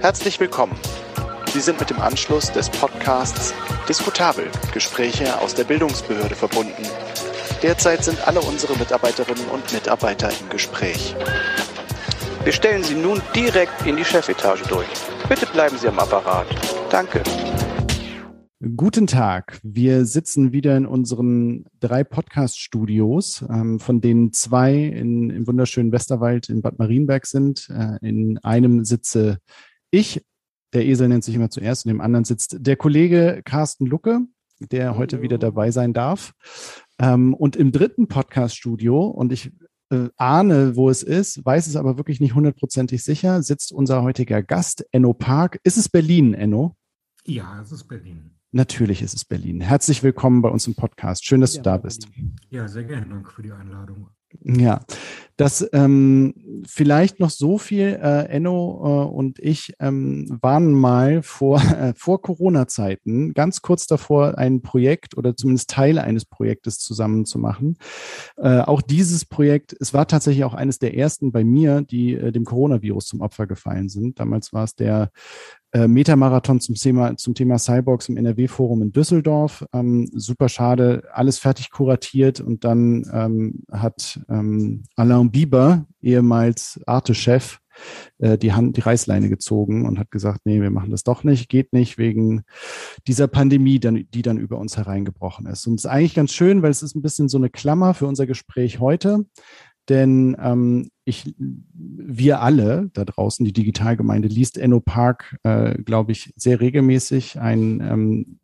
Herzlich willkommen. Sie sind mit dem Anschluss des Podcasts Diskutabel Gespräche aus der Bildungsbehörde verbunden. Derzeit sind alle unsere Mitarbeiterinnen und Mitarbeiter im Gespräch. Wir stellen Sie nun direkt in die Chefetage durch. Bitte bleiben Sie am Apparat. Danke. Guten Tag. Wir sitzen wieder in unseren drei Podcast-Studios, ähm, von denen zwei in, im wunderschönen Westerwald in Bad Marienberg sind. Äh, in einem sitze ich, der Esel nennt sich immer zuerst, und im anderen sitzt der Kollege Carsten Lucke, der heute wieder dabei sein darf. Ähm, und im dritten Podcast-Studio, und ich äh, ahne, wo es ist, weiß es aber wirklich nicht hundertprozentig sicher, sitzt unser heutiger Gast, Enno Park. Ist es Berlin, Enno? Ja, es ist Berlin. Natürlich ist es Berlin. Herzlich willkommen bei uns im Podcast. Schön, dass ja, du da bist. Ja, sehr gerne. Danke für die Einladung. Ja, das ähm, vielleicht noch so viel. Äh, Enno äh, und ich ähm, waren mal vor, äh, vor Corona-Zeiten ganz kurz davor, ein Projekt oder zumindest Teile eines Projektes zusammen zu machen. Äh, auch dieses Projekt, es war tatsächlich auch eines der ersten bei mir, die äh, dem Coronavirus zum Opfer gefallen sind. Damals war es der äh, Metamarathon zum Thema, zum Thema Cyborgs im NRW-Forum in Düsseldorf. Ähm, super schade, alles fertig kuratiert und dann ähm, hat ähm, Alain Bieber, ehemals Arte-Chef, äh, die Hand, die Reißleine gezogen und hat gesagt, nee, wir machen das doch nicht, geht nicht wegen dieser Pandemie, dann, die dann über uns hereingebrochen ist. Und es ist eigentlich ganz schön, weil es ist ein bisschen so eine Klammer für unser Gespräch heute. Denn ähm, ich, wir alle da draußen, die Digitalgemeinde, liest Enno Park, äh, glaube ich, sehr regelmäßig. Ein ähm,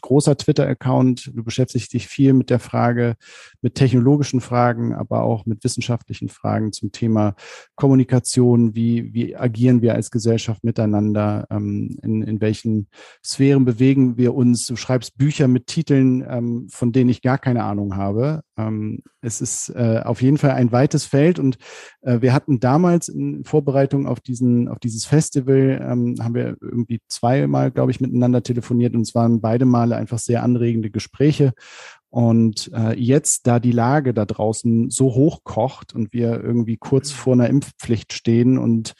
großer Twitter-Account. Du beschäftigst dich viel mit der Frage, mit technologischen Fragen, aber auch mit wissenschaftlichen Fragen zum Thema Kommunikation. Wie, wie agieren wir als Gesellschaft miteinander? Ähm, in, in welchen Sphären bewegen wir uns? Du schreibst Bücher mit Titeln, ähm, von denen ich gar keine Ahnung habe. Ähm, es ist äh, auf jeden Fall ein weites Feld und äh, wir hatten damals in Vorbereitung auf diesen, auf dieses Festival, ähm, haben wir irgendwie zweimal, glaube ich, miteinander telefoniert und es waren beide Male einfach sehr anregende Gespräche. Und äh, jetzt, da die Lage da draußen so hoch kocht und wir irgendwie kurz vor einer Impfpflicht stehen und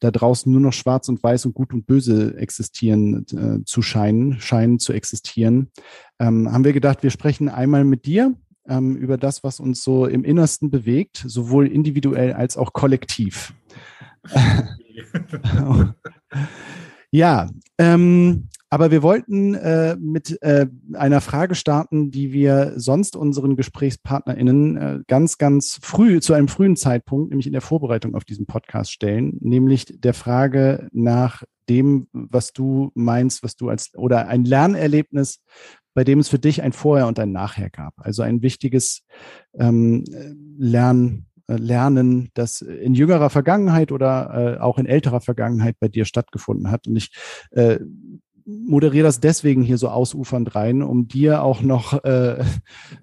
da draußen nur noch Schwarz und Weiß und Gut und Böse existieren äh, zu scheinen, scheinen zu existieren, ähm, haben wir gedacht, wir sprechen einmal mit dir ähm, über das, was uns so im Innersten bewegt, sowohl individuell als auch kollektiv. ja, ähm, aber wir wollten äh, mit äh, einer Frage starten, die wir sonst unseren GesprächspartnerInnen äh, ganz, ganz früh, zu einem frühen Zeitpunkt, nämlich in der Vorbereitung auf diesen Podcast stellen, nämlich der Frage nach dem, was du meinst, was du als oder ein Lernerlebnis, bei dem es für dich ein Vorher und ein Nachher gab. Also ein wichtiges ähm, Lernen äh, Lernen, das in jüngerer Vergangenheit oder äh, auch in älterer Vergangenheit bei dir stattgefunden hat. Und ich äh, moderiere das deswegen hier so ausufernd rein, um dir auch noch äh, äh,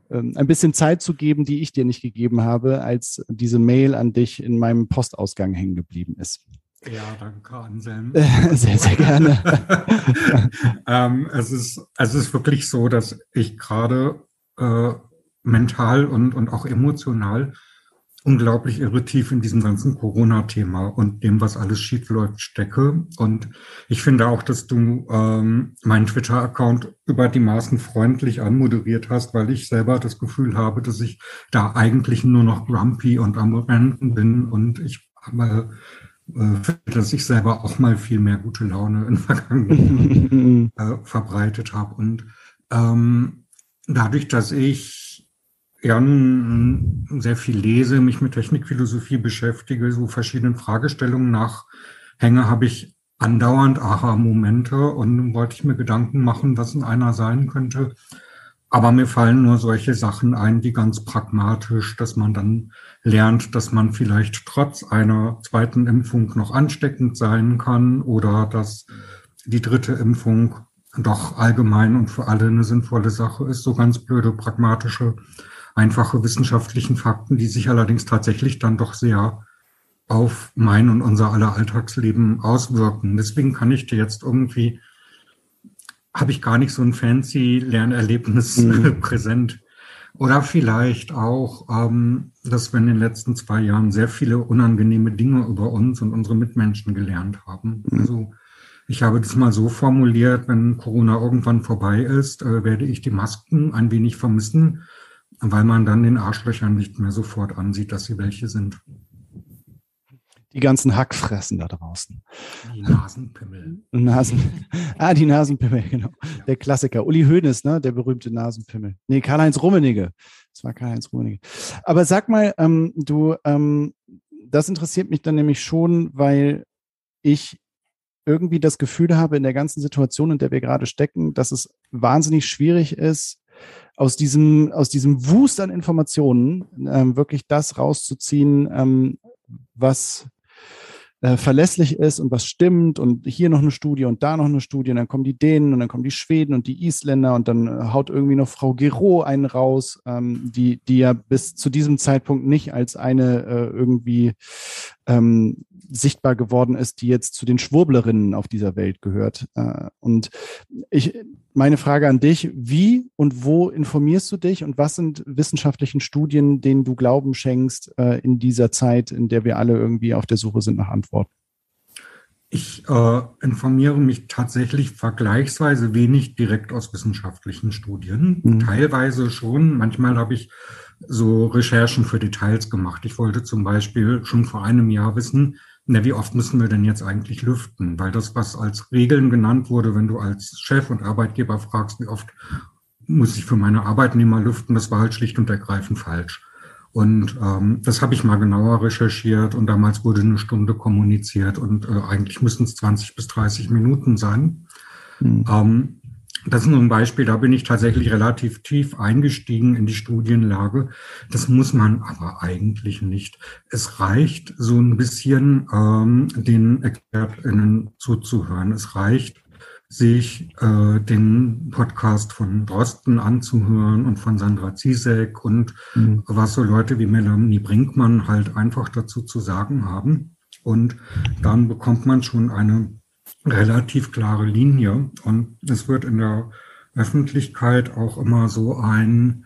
ein bisschen Zeit zu geben, die ich dir nicht gegeben habe, als diese Mail an dich in meinem Postausgang hängen geblieben ist. Ja, danke, Anselm. sehr, sehr gerne. ähm, es, ist, es ist wirklich so, dass ich gerade äh, mental und, und auch emotional unglaublich irritief in diesem ganzen Corona-Thema und dem, was alles schief läuft, stecke. Und ich finde auch, dass du ähm, meinen Twitter-Account über die Maßen freundlich anmoderiert hast, weil ich selber das Gefühl habe, dass ich da eigentlich nur noch grumpy und am Renten bin und ich äh, dass ich selber auch mal viel mehr gute Laune in Vergangenheit äh, verbreitet habe. Und ähm, dadurch, dass ich ja, sehr viel lese, mich mit Technikphilosophie beschäftige, so verschiedenen Fragestellungen nachhänge, habe ich andauernd Aha-Momente und wollte ich mir Gedanken machen, was in einer sein könnte. Aber mir fallen nur solche Sachen ein, die ganz pragmatisch, dass man dann lernt, dass man vielleicht trotz einer zweiten Impfung noch ansteckend sein kann oder dass die dritte Impfung doch allgemein und für alle eine sinnvolle Sache ist. So ganz blöde, pragmatische einfache wissenschaftlichen Fakten, die sich allerdings tatsächlich dann doch sehr auf mein und unser aller Alltagsleben auswirken. Deswegen kann ich dir jetzt irgendwie, habe ich gar nicht so ein fancy Lernerlebnis mhm. präsent. Oder vielleicht auch, ähm, dass wir in den letzten zwei Jahren sehr viele unangenehme Dinge über uns und unsere Mitmenschen gelernt haben. Mhm. Also ich habe das mal so formuliert, wenn Corona irgendwann vorbei ist, äh, werde ich die Masken ein wenig vermissen, weil man dann den Arschlöchern nicht mehr sofort ansieht, dass sie welche sind. Die ganzen Hackfressen da draußen. Die Nasenpimmel. Nasen. Ah, die Nasenpimmel, genau. Ja. Der Klassiker. Uli Hoeneß, ne? Der berühmte Nasenpimmel. Nee, Karl-Heinz Rummenigge. Das war Karl-Heinz Rummenigge. Aber sag mal, ähm, du, ähm, das interessiert mich dann nämlich schon, weil ich irgendwie das Gefühl habe in der ganzen Situation, in der wir gerade stecken, dass es wahnsinnig schwierig ist, aus diesem, aus diesem Wust an Informationen ähm, wirklich das rauszuziehen, ähm, was äh, verlässlich ist und was stimmt und hier noch eine Studie und da noch eine Studie und dann kommen die Dänen und dann kommen die Schweden und die Isländer und dann äh, haut irgendwie noch Frau Gero einen raus, ähm, die, die ja bis zu diesem Zeitpunkt nicht als eine äh, irgendwie ähm, sichtbar geworden ist, die jetzt zu den Schwurblerinnen auf dieser Welt gehört. Äh, und ich, meine Frage an dich, wie und wo informierst du dich und was sind wissenschaftlichen Studien, denen du Glauben schenkst äh, in dieser Zeit, in der wir alle irgendwie auf der Suche sind nach Antworten? Ich äh, informiere mich tatsächlich vergleichsweise wenig direkt aus wissenschaftlichen Studien. Mhm. Teilweise schon. Manchmal habe ich so Recherchen für Details gemacht. Ich wollte zum Beispiel schon vor einem Jahr wissen, na, wie oft müssen wir denn jetzt eigentlich lüften? Weil das, was als Regeln genannt wurde, wenn du als Chef und Arbeitgeber fragst, wie oft muss ich für meine Arbeitnehmer lüften, das war halt schlicht und ergreifend falsch. Und ähm, das habe ich mal genauer recherchiert und damals wurde eine Stunde kommuniziert und äh, eigentlich müssen es 20 bis 30 Minuten sein. Mhm. Ähm, das ist nur ein Beispiel, da bin ich tatsächlich relativ tief eingestiegen in die Studienlage. Das muss man aber eigentlich nicht. Es reicht so ein bisschen ähm, den ExpertInnen zuzuhören. Es reicht, sich äh, den Podcast von Drosten anzuhören und von Sandra Zizek und mhm. was so Leute wie Melanie Brinkmann halt einfach dazu zu sagen haben. Und dann bekommt man schon eine relativ klare Linie. Und es wird in der Öffentlichkeit auch immer so ein,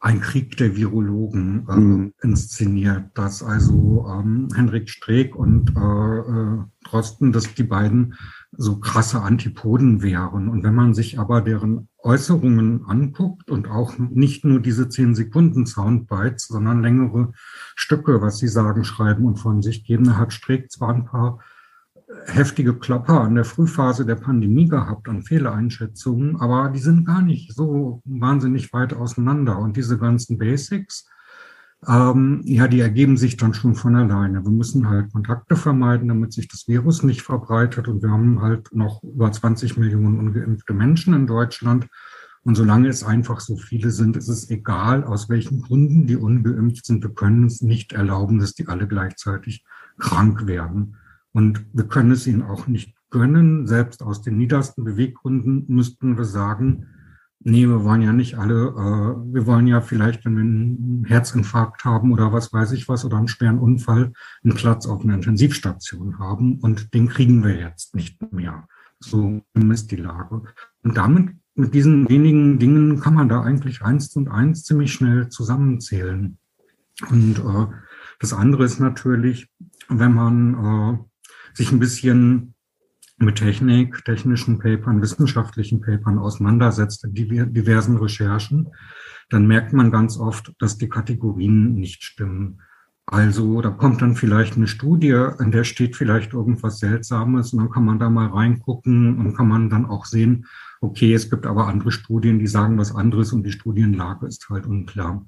ein Krieg der Virologen äh, mhm. inszeniert, dass also ähm, Henrik Streeck und äh, äh, Drosten, dass die beiden so krasse Antipoden wären. Und wenn man sich aber deren Äußerungen anguckt und auch nicht nur diese zehn Sekunden Soundbites, sondern längere Stücke, was sie sagen, schreiben und von sich geben, da hat Streeck zwar ein paar heftige Klopper an der Frühphase der Pandemie gehabt an Fehleinschätzungen, aber die sind gar nicht so wahnsinnig weit auseinander. Und diese ganzen Basics, ähm, ja, die ergeben sich dann schon von alleine. Wir müssen halt Kontakte vermeiden, damit sich das Virus nicht verbreitet. Und wir haben halt noch über 20 Millionen ungeimpfte Menschen in Deutschland. Und solange es einfach so viele sind, ist es egal, aus welchen Gründen die ungeimpft sind. Wir können es nicht erlauben, dass die alle gleichzeitig krank werden. Und wir können es ihnen auch nicht gönnen. Selbst aus den niedersten Beweggründen müssten wir sagen, nee, wir wollen ja nicht alle, äh, wir wollen ja vielleicht, wenn wir einen Herzinfarkt haben oder was weiß ich was oder einen schweren Unfall, einen Platz auf einer Intensivstation haben und den kriegen wir jetzt nicht mehr. So ist die Lage. Und damit, mit diesen wenigen Dingen kann man da eigentlich eins und eins ziemlich schnell zusammenzählen. Und äh, das andere ist natürlich, wenn man äh, sich ein bisschen mit Technik, technischen Papern, wissenschaftlichen Papern auseinandersetzt, diversen Recherchen, dann merkt man ganz oft, dass die Kategorien nicht stimmen. Also da kommt dann vielleicht eine Studie, in der steht vielleicht irgendwas Seltsames und dann kann man da mal reingucken und kann man dann auch sehen, okay, es gibt aber andere Studien, die sagen was anderes und die Studienlage ist halt unklar.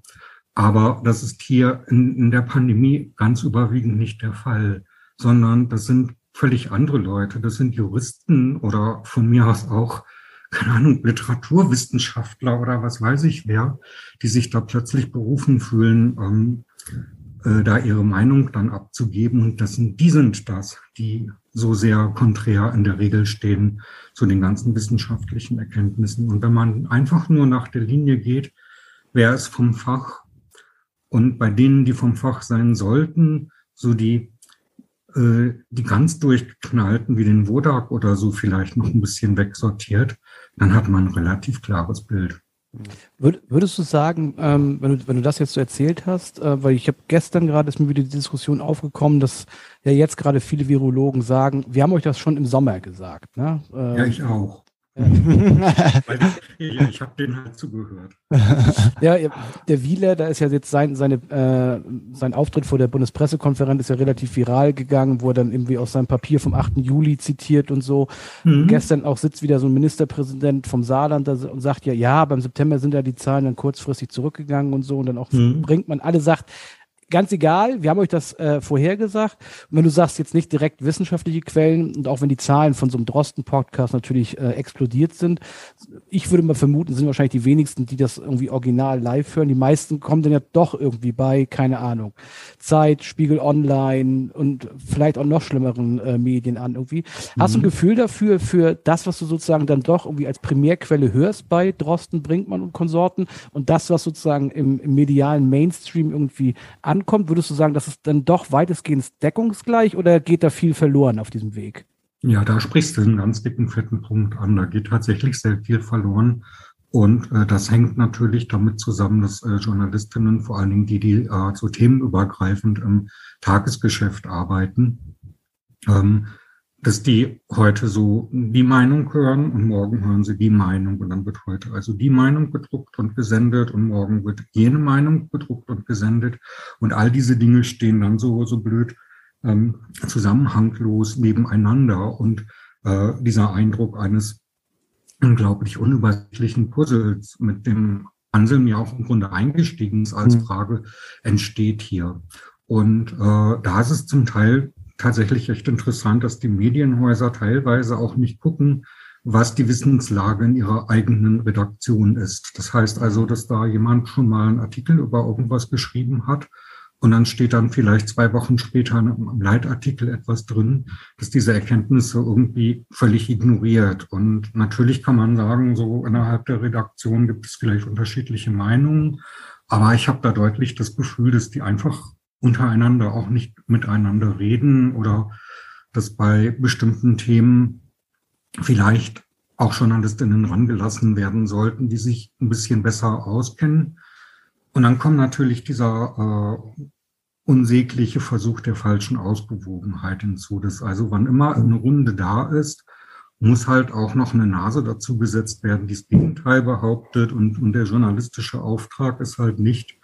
Aber das ist hier in, in der Pandemie ganz überwiegend nicht der Fall sondern das sind völlig andere Leute. Das sind Juristen oder von mir aus auch, keine Ahnung, Literaturwissenschaftler oder was weiß ich wer, die sich da plötzlich berufen fühlen, ähm, äh, da ihre Meinung dann abzugeben. Und das sind, die sind das, die so sehr konträr in der Regel stehen zu den ganzen wissenschaftlichen Erkenntnissen. Und wenn man einfach nur nach der Linie geht, wer ist vom Fach und bei denen, die vom Fach sein sollten, so die die ganz durchgeknallten wie den Wodak oder so vielleicht noch ein bisschen wegsortiert, dann hat man ein relativ klares Bild. Würdest du sagen, ähm, wenn, du, wenn du das jetzt so erzählt hast, äh, weil ich habe gestern gerade ist mir wieder die Diskussion aufgekommen, dass ja jetzt gerade viele Virologen sagen, wir haben euch das schon im Sommer gesagt. Ne? Ähm, ja, ich auch. Ich, ich habe denen halt zugehört. ja, der Wieler, da ist ja jetzt sein, seine, äh, sein Auftritt vor der Bundespressekonferenz ist ja relativ viral gegangen, wo er dann irgendwie aus seinem Papier vom 8. Juli zitiert und so. Mhm. Gestern auch sitzt wieder so ein Ministerpräsident vom Saarland und sagt ja, ja, beim September sind ja die Zahlen dann kurzfristig zurückgegangen und so und dann auch mhm. bringt man alle sagt, ganz egal, wir haben euch das äh, vorhergesagt. Und wenn du sagst, jetzt nicht direkt wissenschaftliche Quellen und auch wenn die Zahlen von so einem Drosten-Podcast natürlich äh, explodiert sind, ich würde mal vermuten, sind wahrscheinlich die wenigsten, die das irgendwie original live hören. Die meisten kommen dann ja doch irgendwie bei, keine Ahnung, Zeit, Spiegel Online und vielleicht auch noch schlimmeren äh, Medien an irgendwie. Mhm. Hast du ein mhm. Gefühl dafür, für das, was du sozusagen dann doch irgendwie als Primärquelle hörst bei Drosten, Brinkmann und Konsorten und das, was sozusagen im, im medialen Mainstream irgendwie an ankommt, würdest du sagen, das ist dann doch weitestgehend deckungsgleich oder geht da viel verloren auf diesem Weg? Ja, da sprichst du einen ganz dicken, fetten Punkt an. Da geht tatsächlich sehr viel verloren. Und äh, das hängt natürlich damit zusammen, dass äh, Journalistinnen, vor allen Dingen die, die äh, so themenübergreifend im Tagesgeschäft arbeiten, ähm, dass die heute so die Meinung hören und morgen hören sie die Meinung und dann wird heute also die Meinung gedruckt und gesendet und morgen wird jene Meinung gedruckt und gesendet und all diese Dinge stehen dann so so blöd ähm, zusammenhanglos nebeneinander und äh, dieser Eindruck eines unglaublich unübersichtlichen Puzzles, mit dem Anselm ja auch im Grunde eingestiegen ist als mhm. Frage, entsteht hier. Und äh, da ist es zum Teil tatsächlich echt interessant, dass die Medienhäuser teilweise auch nicht gucken, was die Wissenslage in ihrer eigenen Redaktion ist. Das heißt also, dass da jemand schon mal einen Artikel über irgendwas geschrieben hat und dann steht dann vielleicht zwei Wochen später im Leitartikel etwas drin, dass diese Erkenntnisse irgendwie völlig ignoriert. Und natürlich kann man sagen, so innerhalb der Redaktion gibt es vielleicht unterschiedliche Meinungen, aber ich habe da deutlich das Gefühl, dass die einfach untereinander auch nicht miteinander reden oder dass bei bestimmten Themen vielleicht auch Journalistinnen rangelassen werden sollten, die sich ein bisschen besser auskennen. Und dann kommt natürlich dieser äh, unsägliche Versuch der falschen Ausgewogenheit hinzu. Dass also wann immer eine Runde da ist, muss halt auch noch eine Nase dazu gesetzt werden, die das Gegenteil behauptet. Und, und der journalistische Auftrag ist halt nicht,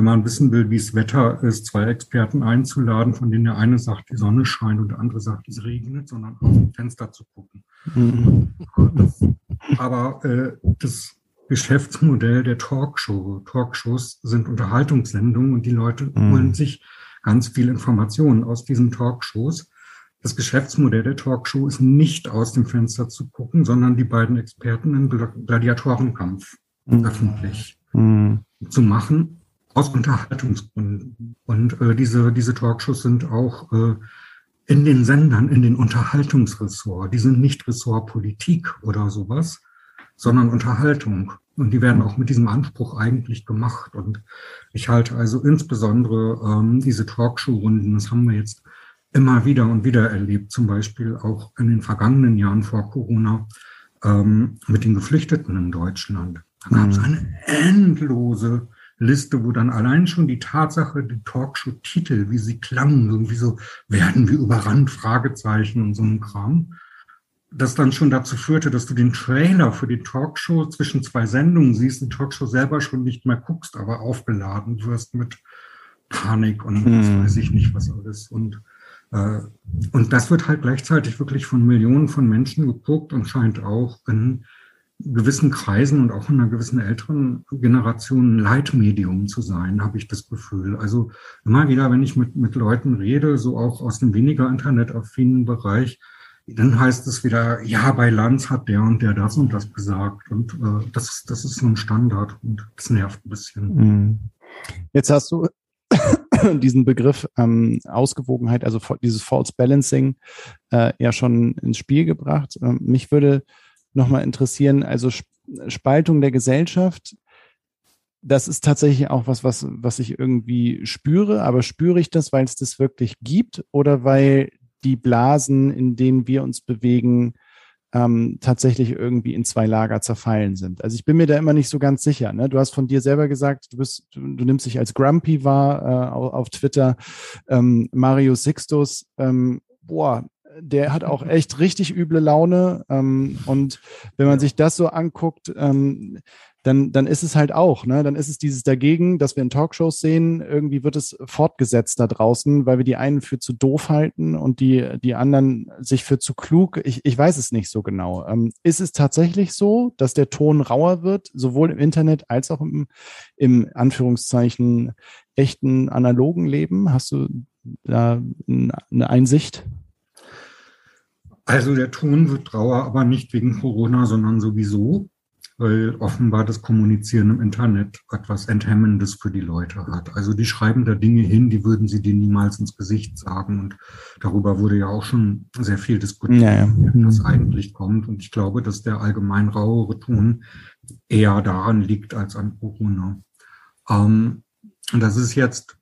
wenn man wissen will, wie es Wetter ist, zwei Experten einzuladen, von denen der eine sagt, die Sonne scheint und der andere sagt, es regnet, sondern aus dem Fenster zu gucken. Mhm. Das, aber äh, das Geschäftsmodell der Talkshow, Talkshows sind Unterhaltungssendungen und die Leute mhm. holen sich ganz viel Informationen aus diesen Talkshows. Das Geschäftsmodell der Talkshow ist nicht aus dem Fenster zu gucken, sondern die beiden Experten im Gladiatorenkampf mhm. öffentlich mhm. zu machen aus Unterhaltungsgründen. Und äh, diese, diese Talkshows sind auch äh, in den Sendern, in den Unterhaltungsressort. Die sind nicht Ressort Politik oder sowas, sondern Unterhaltung. Und die werden auch mit diesem Anspruch eigentlich gemacht. Und ich halte also insbesondere ähm, diese Talkshow-Runden, das haben wir jetzt immer wieder und wieder erlebt, zum Beispiel auch in den vergangenen Jahren vor Corona ähm, mit den Geflüchteten in Deutschland. Da gab es mhm. eine endlose Liste, wo dann allein schon die Tatsache, die Talkshow-Titel, wie sie klangen, irgendwie so, werden wir überrannt, Fragezeichen und so ein Kram, das dann schon dazu führte, dass du den Trailer für die Talkshow zwischen zwei Sendungen siehst, die Talkshow selber schon nicht mehr guckst, aber aufgeladen wirst mit Panik und hm. was weiß ich nicht, was alles. Und, äh, und das wird halt gleichzeitig wirklich von Millionen von Menschen geguckt und scheint auch in gewissen Kreisen und auch in einer gewissen älteren Generation ein Leitmedium zu sein, habe ich das Gefühl. Also immer wieder, wenn ich mit, mit Leuten rede, so auch aus dem weniger internetaffinen Bereich, dann heißt es wieder, ja, bei Lanz hat der und der das und das gesagt. Und äh, das, das ist so ein Standard und das nervt ein bisschen. Mhm. Jetzt hast du diesen Begriff ähm, Ausgewogenheit, also dieses False Balancing, äh, ja schon ins Spiel gebracht. Ähm, mich würde nochmal interessieren. Also Spaltung der Gesellschaft, das ist tatsächlich auch was, was, was ich irgendwie spüre. Aber spüre ich das, weil es das wirklich gibt oder weil die Blasen, in denen wir uns bewegen, ähm, tatsächlich irgendwie in zwei Lager zerfallen sind. Also ich bin mir da immer nicht so ganz sicher. Ne? Du hast von dir selber gesagt, du bist, du, du nimmst dich als Grumpy wahr äh, auf, Twitter. Ähm, Mario Sixtus, ähm, boah, der hat auch echt richtig üble Laune. Ähm, und wenn man sich das so anguckt, ähm, dann, dann ist es halt auch, ne? Dann ist es dieses dagegen, dass wir in Talkshows sehen, irgendwie wird es fortgesetzt da draußen, weil wir die einen für zu doof halten und die, die anderen sich für zu klug. Ich, ich weiß es nicht so genau. Ähm, ist es tatsächlich so, dass der Ton rauer wird, sowohl im Internet als auch im, im Anführungszeichen echten analogen Leben? Hast du da eine Einsicht? Also der Ton wird rauer, aber nicht wegen Corona, sondern sowieso weil offenbar das Kommunizieren im Internet etwas Enthemmendes für die Leute hat. Also die schreiben da Dinge hin, die würden sie dir niemals ins Gesicht sagen. Und darüber wurde ja auch schon sehr viel diskutiert, ja, ja. wie das eigentlich kommt. Und ich glaube, dass der allgemein rauere Ton eher daran liegt als an Corona. Ähm, und das ist jetzt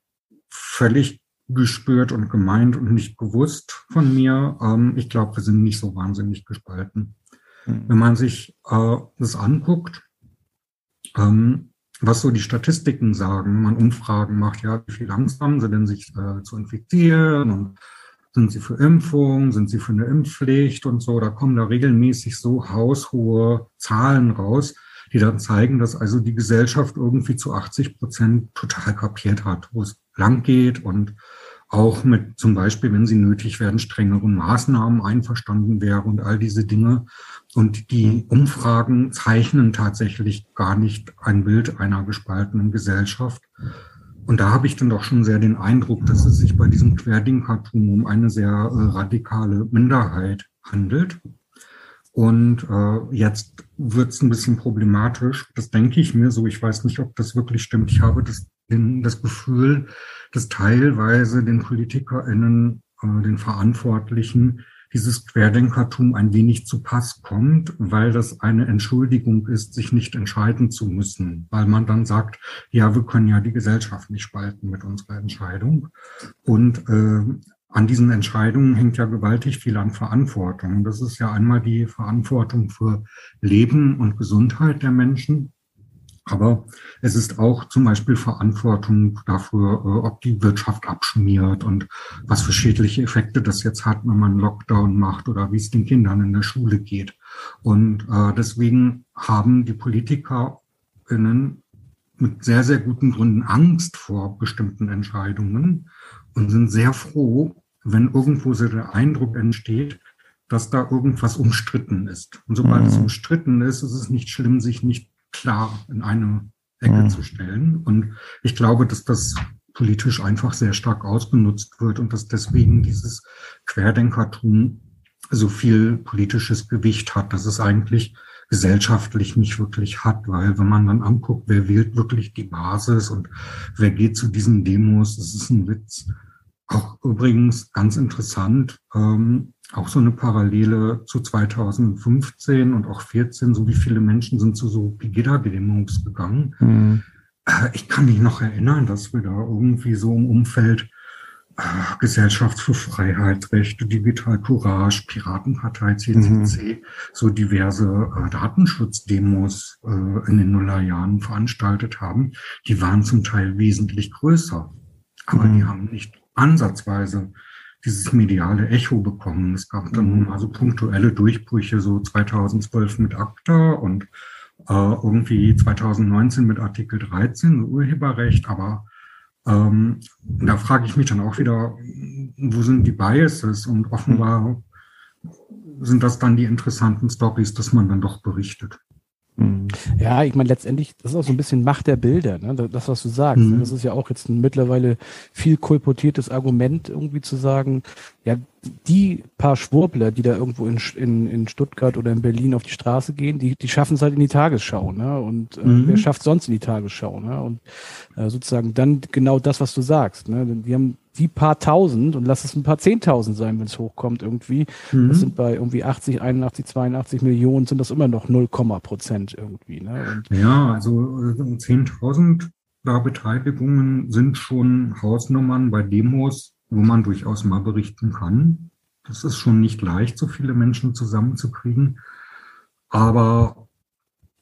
völlig gespürt und gemeint und nicht bewusst von mir. Ähm, ich glaube, wir sind nicht so wahnsinnig gespalten. Wenn man sich äh, das anguckt, ähm, was so die Statistiken sagen, wenn man Umfragen macht, ja, wie viel Angst haben sie denn, sich äh, zu infizieren und sind sie für Impfung, sind sie für eine Impfpflicht und so, da kommen da regelmäßig so haushohe Zahlen raus, die dann zeigen, dass also die Gesellschaft irgendwie zu 80 Prozent total kapiert hat, wo es lang geht und auch mit zum Beispiel, wenn sie nötig werden, strengeren Maßnahmen einverstanden wäre und all diese Dinge. Und die Umfragen zeichnen tatsächlich gar nicht ein Bild einer gespaltenen Gesellschaft. Und da habe ich dann doch schon sehr den Eindruck, dass es sich bei diesem Querdenkertum um eine sehr äh, radikale Minderheit handelt. Und äh, jetzt wird es ein bisschen problematisch. Das denke ich mir so. Ich weiß nicht, ob das wirklich stimmt. Ich habe das, den, das Gefühl, dass teilweise den PolitikerInnen, äh, den Verantwortlichen, dieses Querdenkertum ein wenig zu Pass kommt, weil das eine Entschuldigung ist, sich nicht entscheiden zu müssen, weil man dann sagt, ja, wir können ja die Gesellschaft nicht spalten mit unserer Entscheidung. Und äh, an diesen Entscheidungen hängt ja gewaltig viel an Verantwortung. Das ist ja einmal die Verantwortung für Leben und Gesundheit der Menschen. Aber es ist auch zum Beispiel Verantwortung dafür, äh, ob die Wirtschaft abschmiert und was für schädliche Effekte das jetzt hat, wenn man Lockdown macht oder wie es den Kindern in der Schule geht. Und äh, deswegen haben die PolitikerInnen mit sehr, sehr guten Gründen Angst vor bestimmten Entscheidungen und sind sehr froh, wenn irgendwo so der Eindruck entsteht, dass da irgendwas umstritten ist. Und sobald mhm. es umstritten ist, ist es nicht schlimm, sich nicht klar in eine Ecke mhm. zu stellen. Und ich glaube, dass das politisch einfach sehr stark ausgenutzt wird und dass deswegen dieses Querdenkertum so viel politisches Gewicht hat, dass es eigentlich gesellschaftlich nicht wirklich hat, weil wenn man dann anguckt, wer wählt wirklich die Basis und wer geht zu diesen Demos, das ist ein Witz. Auch übrigens ganz interessant, ähm, auch so eine Parallele zu 2015 und auch 14, so wie viele Menschen sind zu so Pegida-Demos gegangen. Mhm. Äh, ich kann mich noch erinnern, dass wir da irgendwie so im Umfeld äh, Gesellschaft für Freiheitsrechte, Digital Courage, Piratenpartei, CCC, mhm. so diverse äh, Datenschutzdemos äh, in den Nullerjahren veranstaltet haben. Die waren zum Teil wesentlich größer, aber mhm. die haben nicht ansatzweise dieses mediale Echo bekommen. Es gab dann mal so punktuelle Durchbrüche, so 2012 mit ACTA und äh, irgendwie 2019 mit Artikel 13, Urheberrecht, aber ähm, da frage ich mich dann auch wieder, wo sind die Biases? Und offenbar sind das dann die interessanten Stories, dass man dann doch berichtet. Mhm. Ja, ich meine, letztendlich, das ist auch so ein bisschen Macht der Bilder, ne? das, was du sagst. Mhm. Das ist ja auch jetzt ein mittlerweile viel kolportiertes Argument, irgendwie zu sagen, ja, die paar Schwurbler, die da irgendwo in, in, in Stuttgart oder in Berlin auf die Straße gehen, die, die schaffen es halt in die Tagesschau, ne? Und äh, mhm. wer schafft sonst in die Tagesschau, ne? Und äh, sozusagen dann genau das, was du sagst, ne? Die haben die paar tausend und lass es ein paar zehntausend sein, wenn es hochkommt irgendwie. Mhm. Das sind bei irgendwie 80, 81, 82 Millionen sind das immer noch 0, Prozent irgendwie. Ne? Und ja, also 10.000 äh, da Beteiligungen sind schon Hausnummern bei Demos, wo man durchaus mal berichten kann. das ist schon nicht leicht, so viele Menschen zusammenzukriegen. Aber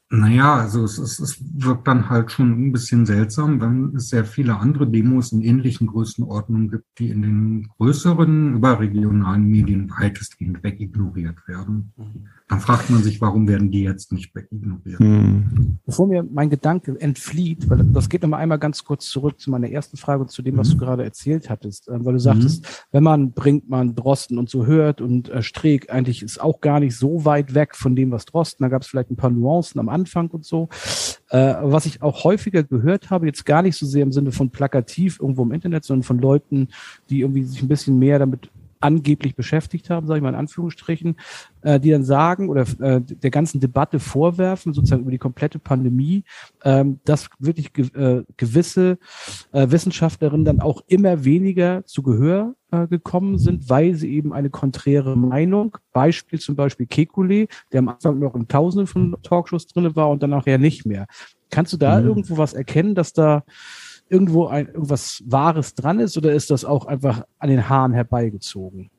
naja, also es, es, es wirkt dann halt schon ein bisschen seltsam, wenn es sehr viele andere Demos in ähnlichen Größenordnungen gibt, die in den größeren überregionalen Medien weitestgehend wegignoriert werden. Mhm. Dann fragt man sich, warum werden die jetzt nicht wegignoriert? Mhm. Bevor mir mein Gedanke entflieht, weil das geht nochmal einmal ganz kurz zurück zu meiner ersten Frage und zu dem, was mhm. du gerade erzählt hattest, äh, weil du sagtest, mhm. wenn man Brinkmann, Drosten und so hört und äh, Streeck eigentlich ist auch gar nicht so weit weg von dem, was Drosten, da gab es vielleicht ein paar Nuancen am Anfang und so. Äh, was ich auch häufiger gehört habe, jetzt gar nicht so sehr im Sinne von plakativ irgendwo im Internet, sondern von Leuten, die irgendwie sich ein bisschen mehr damit angeblich beschäftigt haben, sage ich mal in Anführungsstrichen, äh, die dann sagen oder äh, der ganzen Debatte vorwerfen, sozusagen über die komplette Pandemie, ähm, dass wirklich ge äh, gewisse äh, Wissenschaftlerinnen dann auch immer weniger zu Gehör äh, gekommen sind, weil sie eben eine konträre Meinung, Beispiel zum Beispiel Kekulé, der am Anfang noch in Tausenden von Talkshows drinne war und dann nachher nicht mehr. Kannst du da mhm. irgendwo was erkennen, dass da irgendwo ein, irgendwas Wahres dran ist oder ist das auch einfach an den Haaren herbeigezogen?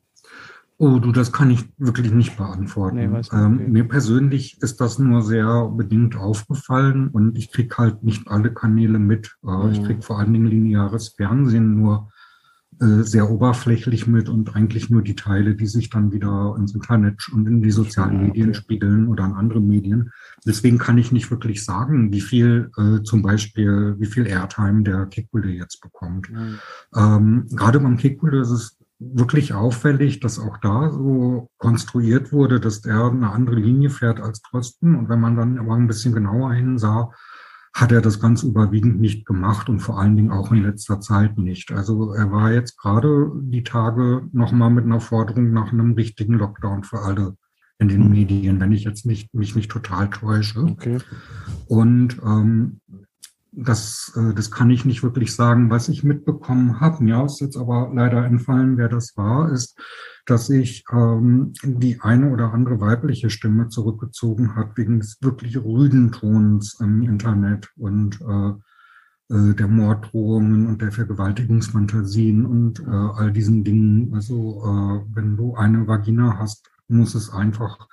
Oh, du, das kann ich wirklich nicht beantworten. Nee, nicht, ähm, okay. mir persönlich ist das nur sehr bedingt aufgefallen und ich kriege halt nicht alle Kanäle mit. Äh, mhm. Ich kriege vor allen Dingen lineares Fernsehen nur äh, sehr oberflächlich mit und eigentlich nur die Teile, die sich dann wieder ins Internet und in die sozialen okay. Medien spiegeln oder an andere Medien. Deswegen kann ich nicht wirklich sagen, wie viel äh, zum Beispiel, wie viel Airtime der Kickbulle jetzt bekommt. Mhm. Ähm, gerade beim Kickbulle ist es wirklich auffällig, dass auch da so konstruiert wurde, dass der eine andere Linie fährt als Drosten. Und wenn man dann aber ein bisschen genauer hinsah, hat er das ganz überwiegend nicht gemacht und vor allen Dingen auch in letzter Zeit nicht. Also er war jetzt gerade die Tage nochmal mit einer Forderung nach einem richtigen Lockdown für alle in den mhm. Medien, wenn ich jetzt nicht, mich nicht total täusche. Okay. Und ähm, das, äh, das kann ich nicht wirklich sagen. Was ich mitbekommen habe, mir ist jetzt aber leider entfallen, wer das war, ist, dass sich ähm, die eine oder andere weibliche Stimme zurückgezogen hat wegen des wirklich rüden Tons im Internet und äh, äh, der Morddrohungen und der Vergewaltigungsfantasien und äh, all diesen Dingen. Also äh, wenn du eine Vagina hast, muss es einfach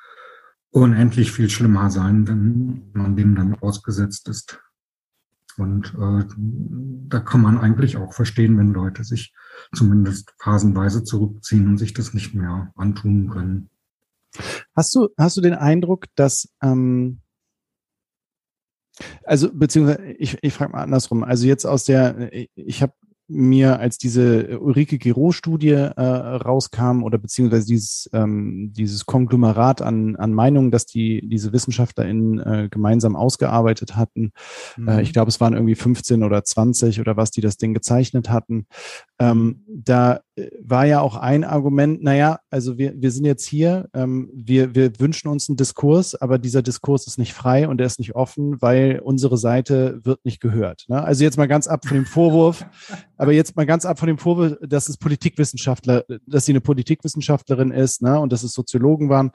unendlich viel schlimmer sein, wenn man dem dann ausgesetzt ist. Und äh, da kann man eigentlich auch verstehen, wenn Leute sich zumindest phasenweise zurückziehen und sich das nicht mehr antun können. Hast du, hast du den Eindruck, dass ähm, also beziehungsweise ich, ich frage mal andersrum. Also jetzt aus der, ich habe mir, als diese Ulrike Giro-Studie äh, rauskam oder beziehungsweise dieses, ähm, dieses Konglomerat an, an Meinungen, dass die diese WissenschaftlerInnen äh, gemeinsam ausgearbeitet hatten. Äh, mhm. Äh, ich glaube, es waren irgendwie 15 oder 20 oder was, die das Ding gezeichnet hatten. Ähm, da äh, war ja auch ein Argument, naja, also wir, wir sind jetzt hier, ähm, wir, wir wünschen uns einen Diskurs, aber dieser Diskurs ist nicht frei und er ist nicht offen, weil unsere Seite wird nicht gehört. Ne? Also jetzt mal ganz ab von dem Vorwurf, aber jetzt mal ganz ab von dem Vorwurf, dass es Politikwissenschaftler, dass sie eine Politikwissenschaftlerin ist ne? und dass es Soziologen waren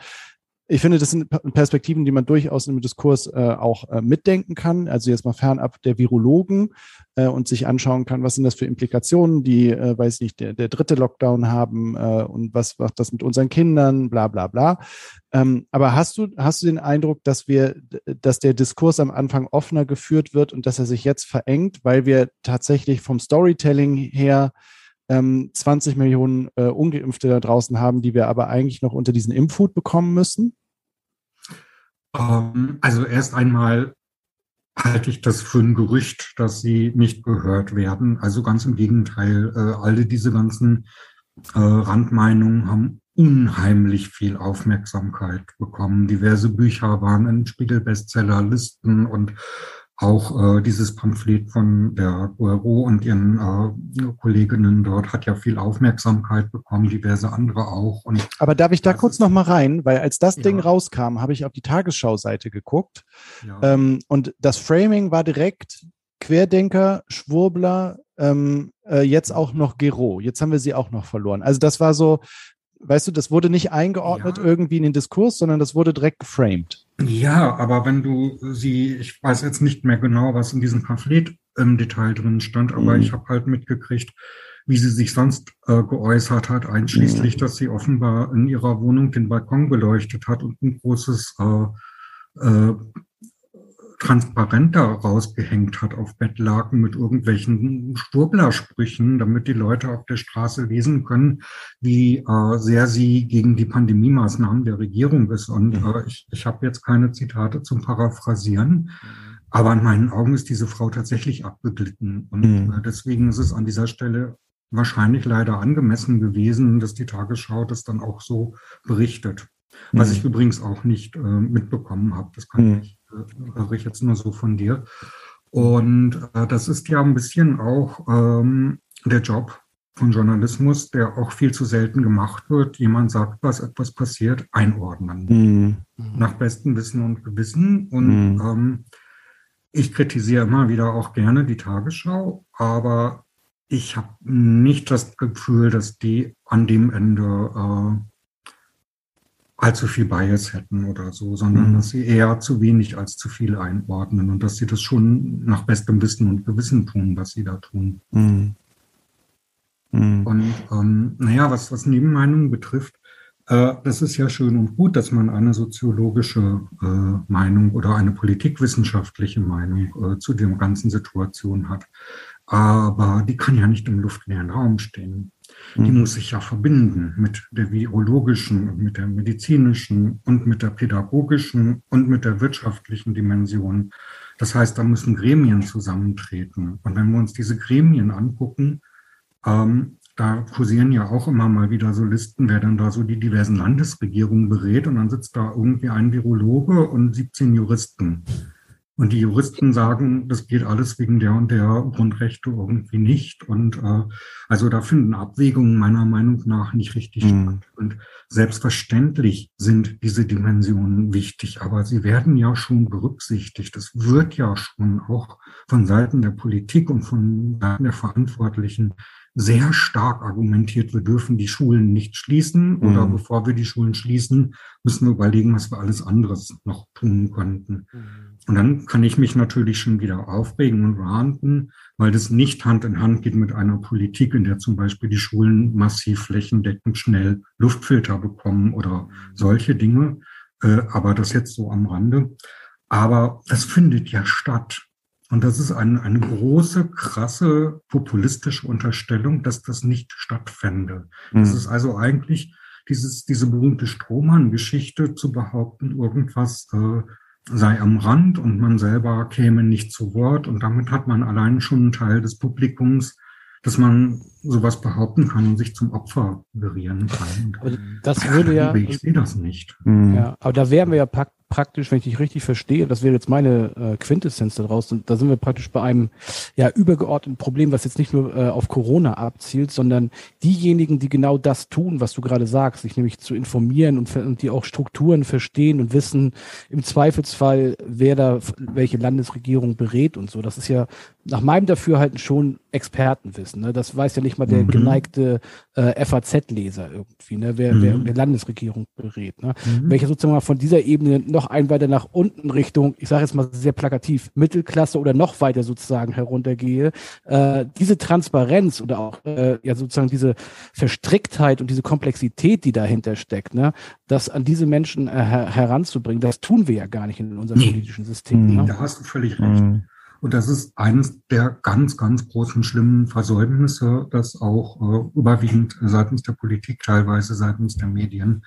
ich finde, das sind Perspektiven, die man durchaus im Diskurs äh, auch äh, mitdenken kann. Also jetzt mal fernab der Virologen äh, und sich anschauen kann, was sind das für Implikationen, die, äh, weiß nicht, der, der dritte Lockdown haben äh, und was macht das mit unseren Kindern, bla bla bla. Ähm, aber hast du, hast du den Eindruck, dass wir, dass der Diskurs am Anfang offener geführt wird und dass er sich jetzt verengt, weil wir tatsächlich vom Storytelling her 20 ähm, Millionen äh, Ungeimpfte da draußen haben, die wir aber eigentlich noch unter diesen Impfhut bekommen müssen? Ähm, also erst einmal halte ich das für ein Gerücht, dass sie nicht gehört werden. Also ganz im Gegenteil, äh, alle diese ganzen äh, Randmeinungen haben unheimlich viel Aufmerksamkeit bekommen. Diverse Bücher waren in Spiegel-Bestsellerlisten und auch äh, dieses Pamphlet von der Guero und ihren äh, Kolleginnen dort hat ja viel Aufmerksamkeit bekommen, diverse andere auch. Und Aber darf ich da kurz noch mal rein, weil als das ja. Ding rauskam, habe ich auf die Tagesschau-Seite geguckt ja. ähm, und das Framing war direkt Querdenker, Schwurbler, ähm, äh, jetzt auch noch Gero. Jetzt haben wir sie auch noch verloren. Also das war so, weißt du, das wurde nicht eingeordnet ja. irgendwie in den Diskurs, sondern das wurde direkt geframed. Ja, aber wenn du sie, ich weiß jetzt nicht mehr genau, was in diesem Pamphlet im Detail drin stand, aber mhm. ich habe halt mitgekriegt, wie sie sich sonst äh, geäußert hat, einschließlich, mhm. dass sie offenbar in ihrer Wohnung den Balkon beleuchtet hat und ein großes äh, äh, Transparenter rausgehängt hat auf Bettlaken mit irgendwelchen Schwurblersprüchen, damit die Leute auf der Straße lesen können, wie äh, sehr sie gegen die Pandemie-Maßnahmen der Regierung ist. Und mhm. äh, ich, ich habe jetzt keine Zitate zum Paraphrasieren. Aber in meinen Augen ist diese Frau tatsächlich abgeglitten. Und mhm. äh, deswegen ist es an dieser Stelle wahrscheinlich leider angemessen gewesen, dass die Tagesschau das dann auch so berichtet. Was mhm. ich übrigens auch nicht äh, mitbekommen habe. Das kann mhm. ich höre ich jetzt nur so von dir. Und äh, das ist ja ein bisschen auch ähm, der Job von Journalismus, der auch viel zu selten gemacht wird. Jemand sagt, was etwas passiert, einordnen. Mhm. Nach bestem Wissen und Gewissen. Und mhm. ähm, ich kritisiere immer wieder auch gerne die Tagesschau, aber ich habe nicht das Gefühl, dass die an dem Ende äh, allzu viel Bias hätten oder so, sondern mhm. dass sie eher zu wenig als zu viel einordnen und dass sie das schon nach bestem Wissen und Gewissen tun, was sie da tun. Mhm. Mhm. Und ähm, naja, was, was Nebenmeinungen betrifft, äh, das ist ja schön und gut, dass man eine soziologische äh, Meinung oder eine politikwissenschaftliche Meinung äh, zu der ganzen Situation hat. Aber die kann ja nicht im luftleeren Raum stehen. Die hm. muss sich ja verbinden mit der virologischen, mit der medizinischen und mit der pädagogischen und mit der wirtschaftlichen Dimension. Das heißt, da müssen Gremien zusammentreten. Und wenn wir uns diese Gremien angucken, ähm, da kursieren ja auch immer mal wieder so Listen, wer dann da so die diversen Landesregierungen berät. Und dann sitzt da irgendwie ein Virologe und 17 Juristen. Und die Juristen sagen, das geht alles wegen der und der Grundrechte irgendwie nicht. Und äh, also da finden Abwägungen meiner Meinung nach nicht richtig mhm. statt. Und selbstverständlich sind diese Dimensionen wichtig, aber sie werden ja schon berücksichtigt. Es wird ja schon auch von Seiten der Politik und von Seiten der Verantwortlichen sehr stark argumentiert, wir dürfen die Schulen nicht schließen oder mhm. bevor wir die Schulen schließen, müssen wir überlegen, was wir alles anderes noch tun könnten. Mhm. Und dann kann ich mich natürlich schon wieder aufregen und ranten, weil das nicht Hand in Hand geht mit einer Politik, in der zum Beispiel die Schulen massiv flächendeckend schnell Luftfilter bekommen oder mhm. solche Dinge. Äh, aber das jetzt so am Rande. Aber das findet ja statt. Und das ist eine, eine große, krasse populistische Unterstellung, dass das nicht stattfände. Mhm. Das ist also eigentlich dieses, diese berühmte Strohmann-Geschichte zu behaupten, irgendwas äh, sei am Rand und man selber käme nicht zu Wort. Und damit hat man allein schon einen Teil des Publikums, dass man sowas behaupten kann und sich zum Opfer berieren kann. Aber das würde ja. Ich sehe das nicht. Ja, aber da wären wir ja praktisch, wenn ich dich richtig verstehe, das wäre jetzt meine äh, Quintessenz daraus, und da sind wir praktisch bei einem ja übergeordneten Problem, was jetzt nicht nur äh, auf Corona abzielt, sondern diejenigen, die genau das tun, was du gerade sagst, sich nämlich zu informieren und, und die auch Strukturen verstehen und wissen im Zweifelsfall, wer da welche Landesregierung berät und so. Das ist ja nach meinem Dafürhalten schon Expertenwissen. Ne? Das weiß ja nicht mal der mhm. geneigte äh, FAZ-Leser irgendwie, ne? wer, mhm. wer, wer Landesregierung berät. Ne? Mhm. Welcher sozusagen mal von dieser Ebene noch ein weiter nach unten Richtung, ich sage jetzt mal sehr plakativ, Mittelklasse oder noch weiter sozusagen heruntergehe, äh, diese Transparenz oder auch äh, ja sozusagen diese Verstricktheit und diese Komplexität, die dahinter steckt, ne? das an diese Menschen äh, her heranzubringen, das tun wir ja gar nicht in unserem nee. politischen System. Ne? Da hast du völlig recht. Mhm. Und das ist eines der ganz, ganz großen schlimmen Versäumnisse, das auch äh, überwiegend seitens der Politik, teilweise seitens der Medien,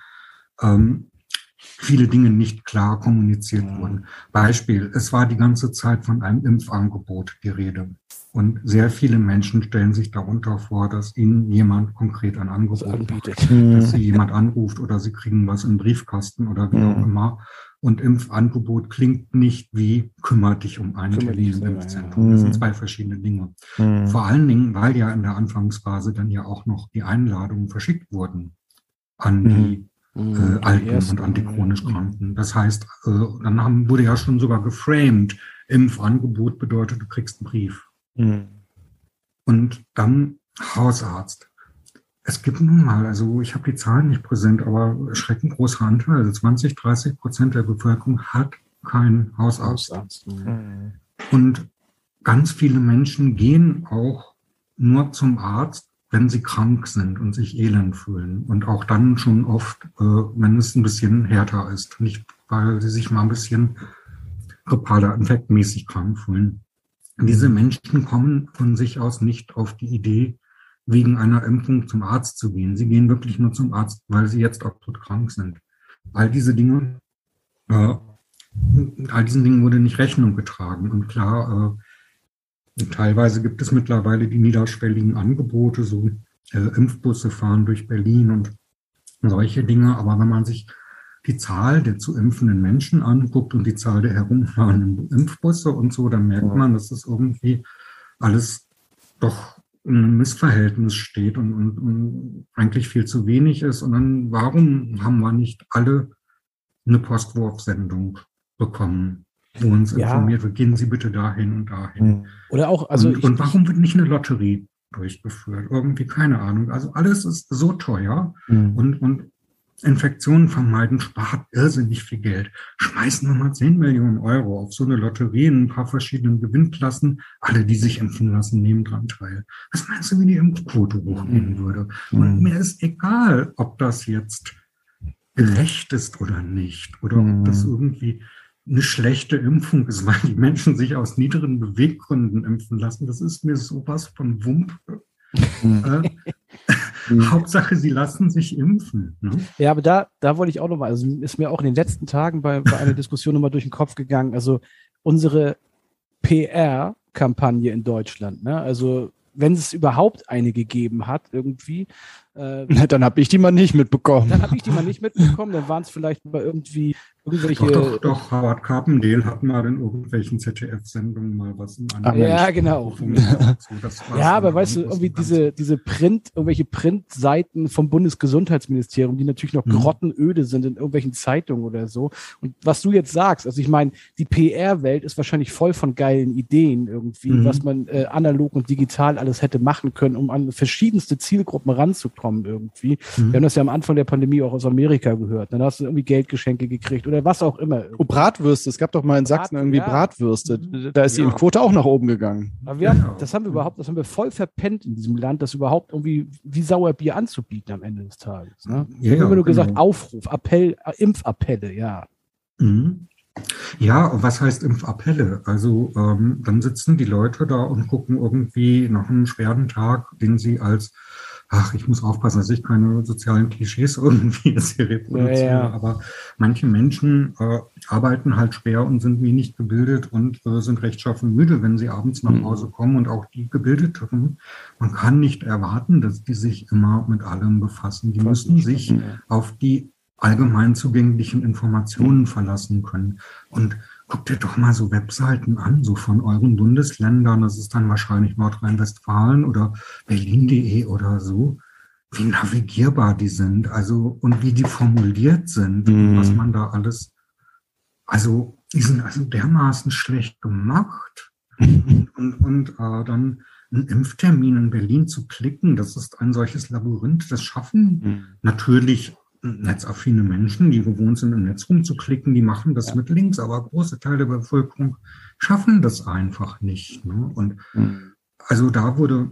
ähm, viele Dinge nicht klar kommuniziert wurden. Beispiel, es war die ganze Zeit von einem Impfangebot die Rede. Und sehr viele Menschen stellen sich darunter vor, dass ihnen jemand konkret ein Angebot anbietet, dass mhm. sie jemand anruft oder sie kriegen was im Briefkasten oder wie auch mhm. immer. Und Impfangebot klingt nicht wie kümmere dich um einen Termin im Impfzentrum. Das sind mhm. zwei verschiedene Dinge. Mhm. Vor allen Dingen, weil ja in der Anfangsphase dann ja auch noch die Einladungen verschickt wurden an mhm. die mhm. äh, Alten und an die chronisch Kranken. Das heißt, äh, dann haben, wurde ja schon sogar geframed. Impfangebot bedeutet, du kriegst einen Brief. Mhm. Und dann Hausarzt es gibt nun mal, also ich habe die Zahlen nicht präsent, aber erschreckend großer Anteil, also 20, 30 Prozent der Bevölkerung hat keinen Hausarzt. Hausarzt. Und ganz viele Menschen gehen auch nur zum Arzt, wenn sie krank sind und sich elend fühlen. Und auch dann schon oft, äh, wenn es ein bisschen härter ist. Nicht, weil sie sich mal ein bisschen grippaler, infektmäßig krank fühlen. Diese Menschen kommen von sich aus nicht auf die Idee, wegen einer Impfung zum Arzt zu gehen. Sie gehen wirklich nur zum Arzt, weil sie jetzt auch tot krank sind. All diese Dinge, äh, all diesen Dingen wurde nicht Rechnung getragen. Und klar, äh, teilweise gibt es mittlerweile die niederschwelligen Angebote, so äh, Impfbusse fahren durch Berlin und solche Dinge. Aber wenn man sich die Zahl der zu impfenden Menschen anguckt und die Zahl der herumfahrenden Impfbusse und so, dann merkt man, dass das irgendwie alles doch in einem Missverhältnis steht und, und, und eigentlich viel zu wenig ist. Und dann, warum haben wir nicht alle eine Postwurfsendung bekommen, wo uns ja. informiert wird, gehen Sie bitte dahin und dahin. Hm. Oder auch, also. Und, ich, und warum wird nicht eine Lotterie durchgeführt? Irgendwie keine Ahnung. Also alles ist so teuer mhm. und, und Infektionen vermeiden spart irrsinnig viel Geld. Schmeißen wir mal 10 Millionen Euro auf so eine Lotterie in ein paar verschiedenen Gewinnklassen. Alle, die sich impfen lassen, nehmen dran teil. Was meinst du, wie die Impfquote hochgehen hm. würde? Und hm. mir ist egal, ob das jetzt gerecht ist oder nicht. Oder ob das hm. irgendwie eine schlechte Impfung ist, weil die Menschen sich aus niederen Beweggründen impfen lassen. Das ist mir sowas von Wumpe. äh, Hauptsache, sie lassen sich impfen. Ne? Ja, aber da, da wollte ich auch nochmal, also ist mir auch in den letzten Tagen bei, bei einer Diskussion nochmal durch den Kopf gegangen. Also unsere PR-Kampagne in Deutschland, ne? Also wenn es überhaupt eine gegeben hat, irgendwie, äh, dann habe ich die mal nicht mitbekommen. Dann habe ich die mal nicht mitbekommen. Dann waren es vielleicht mal irgendwie. Doch, doch, doch. Howard Carpendale hat mal in irgendwelchen ZDF-Sendungen mal was in einem. Ja, genau. So, ja, aber weißt du, irgendwie diese, diese Print, irgendwelche Printseiten vom Bundesgesundheitsministerium, die natürlich noch mhm. grottenöde sind in irgendwelchen Zeitungen oder so. Und was du jetzt sagst, also ich meine, die PR-Welt ist wahrscheinlich voll von geilen Ideen irgendwie, mhm. was man äh, analog und digital alles hätte machen können, um an verschiedenste Zielgruppen ranzukommen kommen irgendwie. Mhm. Wir haben das ja am Anfang der Pandemie auch aus Amerika gehört. Dann hast du irgendwie Geldgeschenke gekriegt oder was auch immer. Oh, Bratwürste. Es gab doch mal in Sachsen irgendwie ja. Bratwürste. Mhm. Da ist ja. die Quote auch nach oben gegangen. Aber wir haben, das haben wir überhaupt, das haben wir voll verpennt in diesem Land, das überhaupt irgendwie wie Sauerbier anzubieten am Ende des Tages. Ne? Ja, wir haben immer nur genau. gesagt, Aufruf, Appell, äh, Impfappelle, ja. Mhm. Ja, was heißt Impfappelle? Also ähm, dann sitzen die Leute da und gucken irgendwie nach einem schweren Tag, den sie als ach, ich muss aufpassen, dass ich keine sozialen Klischees irgendwie jetzt hier reproduziere. Ja, ja. Aber manche Menschen äh, arbeiten halt schwer und sind wenig gebildet und äh, sind rechtschaffen müde, wenn sie abends nach mhm. Hause kommen. Und auch die Gebildeten, man kann nicht erwarten, dass die sich immer mit allem befassen. Die müssen sich auf die allgemein zugänglichen Informationen verlassen können. Und guckt ihr doch mal so Webseiten an, so von euren Bundesländern. Das ist dann wahrscheinlich Nordrhein-Westfalen oder Berlin.de oder so. Wie navigierbar die sind, also und wie die formuliert sind, mhm. was man da alles. Also, die sind also dermaßen schlecht gemacht. und, und, und äh, dann einen Impftermin in Berlin zu klicken, das ist ein solches Labyrinth. Das schaffen mhm. natürlich netzaffine Menschen, die gewohnt sind, im Netz rumzuklicken, die machen das ja. mit Links, aber große Teile der Bevölkerung schaffen das einfach nicht. Ne? Und mhm. also da wurde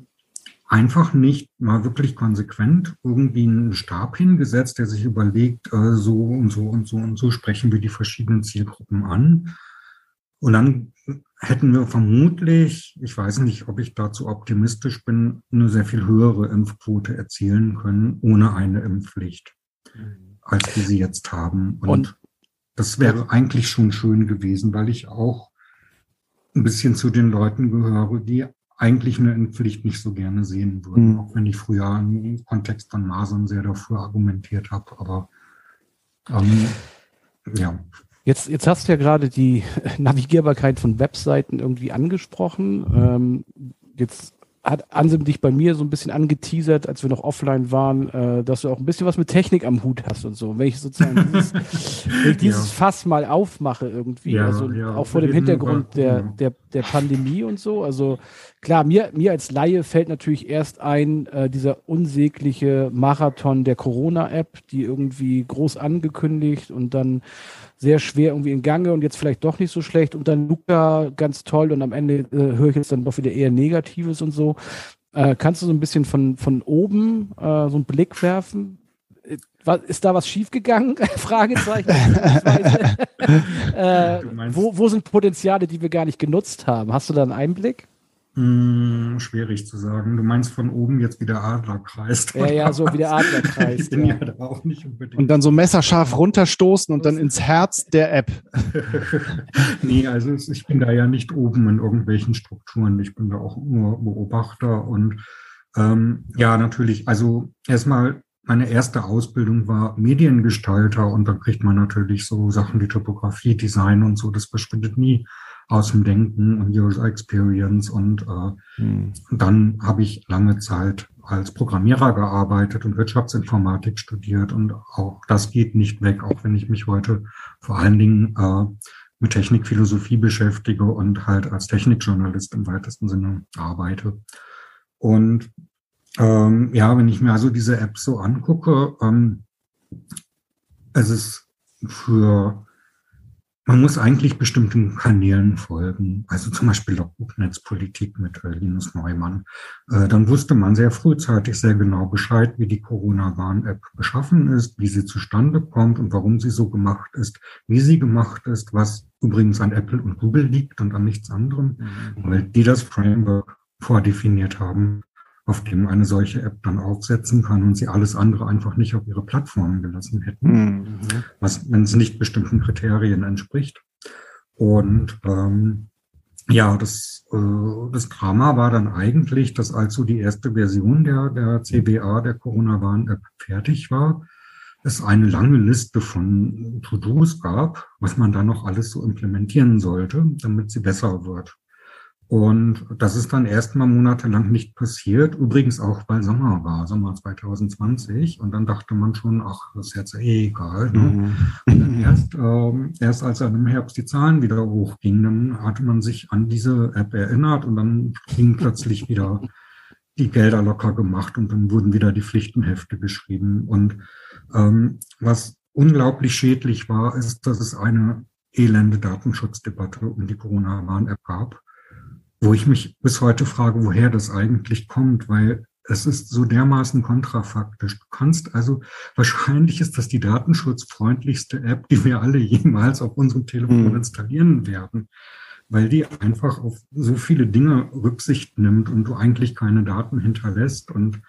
einfach nicht mal wirklich konsequent irgendwie ein Stab hingesetzt, der sich überlegt, äh, so und so und so und so sprechen wir die verschiedenen Zielgruppen an. Und dann hätten wir vermutlich, ich weiß nicht, ob ich dazu optimistisch bin, eine sehr viel höhere Impfquote erzielen können ohne eine Impfpflicht als wir sie jetzt haben. Und, und das wäre eigentlich schon schön gewesen, weil ich auch ein bisschen zu den Leuten gehöre, die eigentlich eine Impfpflicht nicht so gerne sehen würden, mhm. auch wenn ich früher im Kontext von Masern sehr dafür argumentiert habe. Aber ähm, ja. Jetzt, jetzt hast du ja gerade die Navigierbarkeit von Webseiten irgendwie angesprochen. Ähm, jetzt hat Ansem dich bei mir so ein bisschen angeteasert, als wir noch offline waren, äh, dass du auch ein bisschen was mit Technik am Hut hast und so. wenn ich sozusagen dieses, wenn ich dieses ja. Fass mal aufmache irgendwie, ja, also ja, auch vor dem Hintergrund der, der, der Pandemie und so. Also klar, mir, mir als Laie fällt natürlich erst ein, äh, dieser unsägliche Marathon der Corona-App, die irgendwie groß angekündigt und dann sehr schwer irgendwie in Gange und jetzt vielleicht doch nicht so schlecht und dann Luca ganz toll und am Ende äh, höre ich jetzt dann doch wieder eher Negatives und so. Äh, kannst du so ein bisschen von, von oben äh, so einen Blick werfen? Äh, ist da was schiefgegangen? Fragezeichen. äh, wo, wo sind Potenziale, die wir gar nicht genutzt haben? Hast du da einen Einblick? Hm, schwierig zu sagen. Du meinst von oben jetzt wie der Adler kreist. Ja, ja, so wie der Adler kreist. ja. ja auch nicht unbedingt. Und dann so messerscharf runterstoßen und dann ins Herz der App. nee, also ich bin da ja nicht oben in irgendwelchen Strukturen. Ich bin da auch nur Beobachter und ähm, ja, natürlich, also erstmal meine erste Ausbildung war Mediengestalter und da kriegt man natürlich so Sachen wie Topografie, Design und so, das verschwindet nie aus dem Denken und User Experience. Und äh, hm. dann habe ich lange Zeit als Programmierer gearbeitet und Wirtschaftsinformatik studiert. Und auch das geht nicht weg, auch wenn ich mich heute vor allen Dingen äh, mit Technikphilosophie beschäftige und halt als Technikjournalist im weitesten Sinne arbeite. Und ähm, ja, wenn ich mir also diese App so angucke, ähm, es ist für man muss eigentlich bestimmten Kanälen folgen, also zum Beispiel Logbuchnetzpolitik mit Linus Neumann. Äh, dann wusste man sehr frühzeitig sehr genau Bescheid, wie die Corona-Warn-App beschaffen ist, wie sie zustande kommt und warum sie so gemacht ist, wie sie gemacht ist, was übrigens an Apple und Google liegt und an nichts anderem, mhm. weil die das Framework vordefiniert haben auf dem eine solche App dann aufsetzen kann und sie alles andere einfach nicht auf ihre Plattformen gelassen hätten, mhm. was, wenn es nicht bestimmten Kriterien entspricht. Und ähm, ja, das, äh, das Drama war dann eigentlich, dass als so die erste Version der, der CBA, der Corona-Warn-App, fertig war, es eine lange Liste von To-Dos gab, was man da noch alles so implementieren sollte, damit sie besser wird. Und das ist dann erstmal monatelang nicht passiert. Übrigens auch, weil Sommer war, Sommer 2020. Und dann dachte man schon, ach, das ist jetzt eh egal. Ne? Mhm. Und dann erst, ähm, erst als dann im Herbst die Zahlen wieder hochgingen, dann hatte man sich an diese App erinnert und dann ging plötzlich wieder die Gelder locker gemacht und dann wurden wieder die Pflichtenhefte geschrieben. Und ähm, was unglaublich schädlich war, ist, dass es eine elende Datenschutzdebatte um die Corona-Warn-App gab wo ich mich bis heute frage, woher das eigentlich kommt, weil es ist so dermaßen kontrafaktisch. Du kannst also, wahrscheinlich ist das die datenschutzfreundlichste App, die wir alle jemals auf unserem Telefon mhm. installieren werden, weil die einfach auf so viele Dinge Rücksicht nimmt und du eigentlich keine Daten hinterlässt und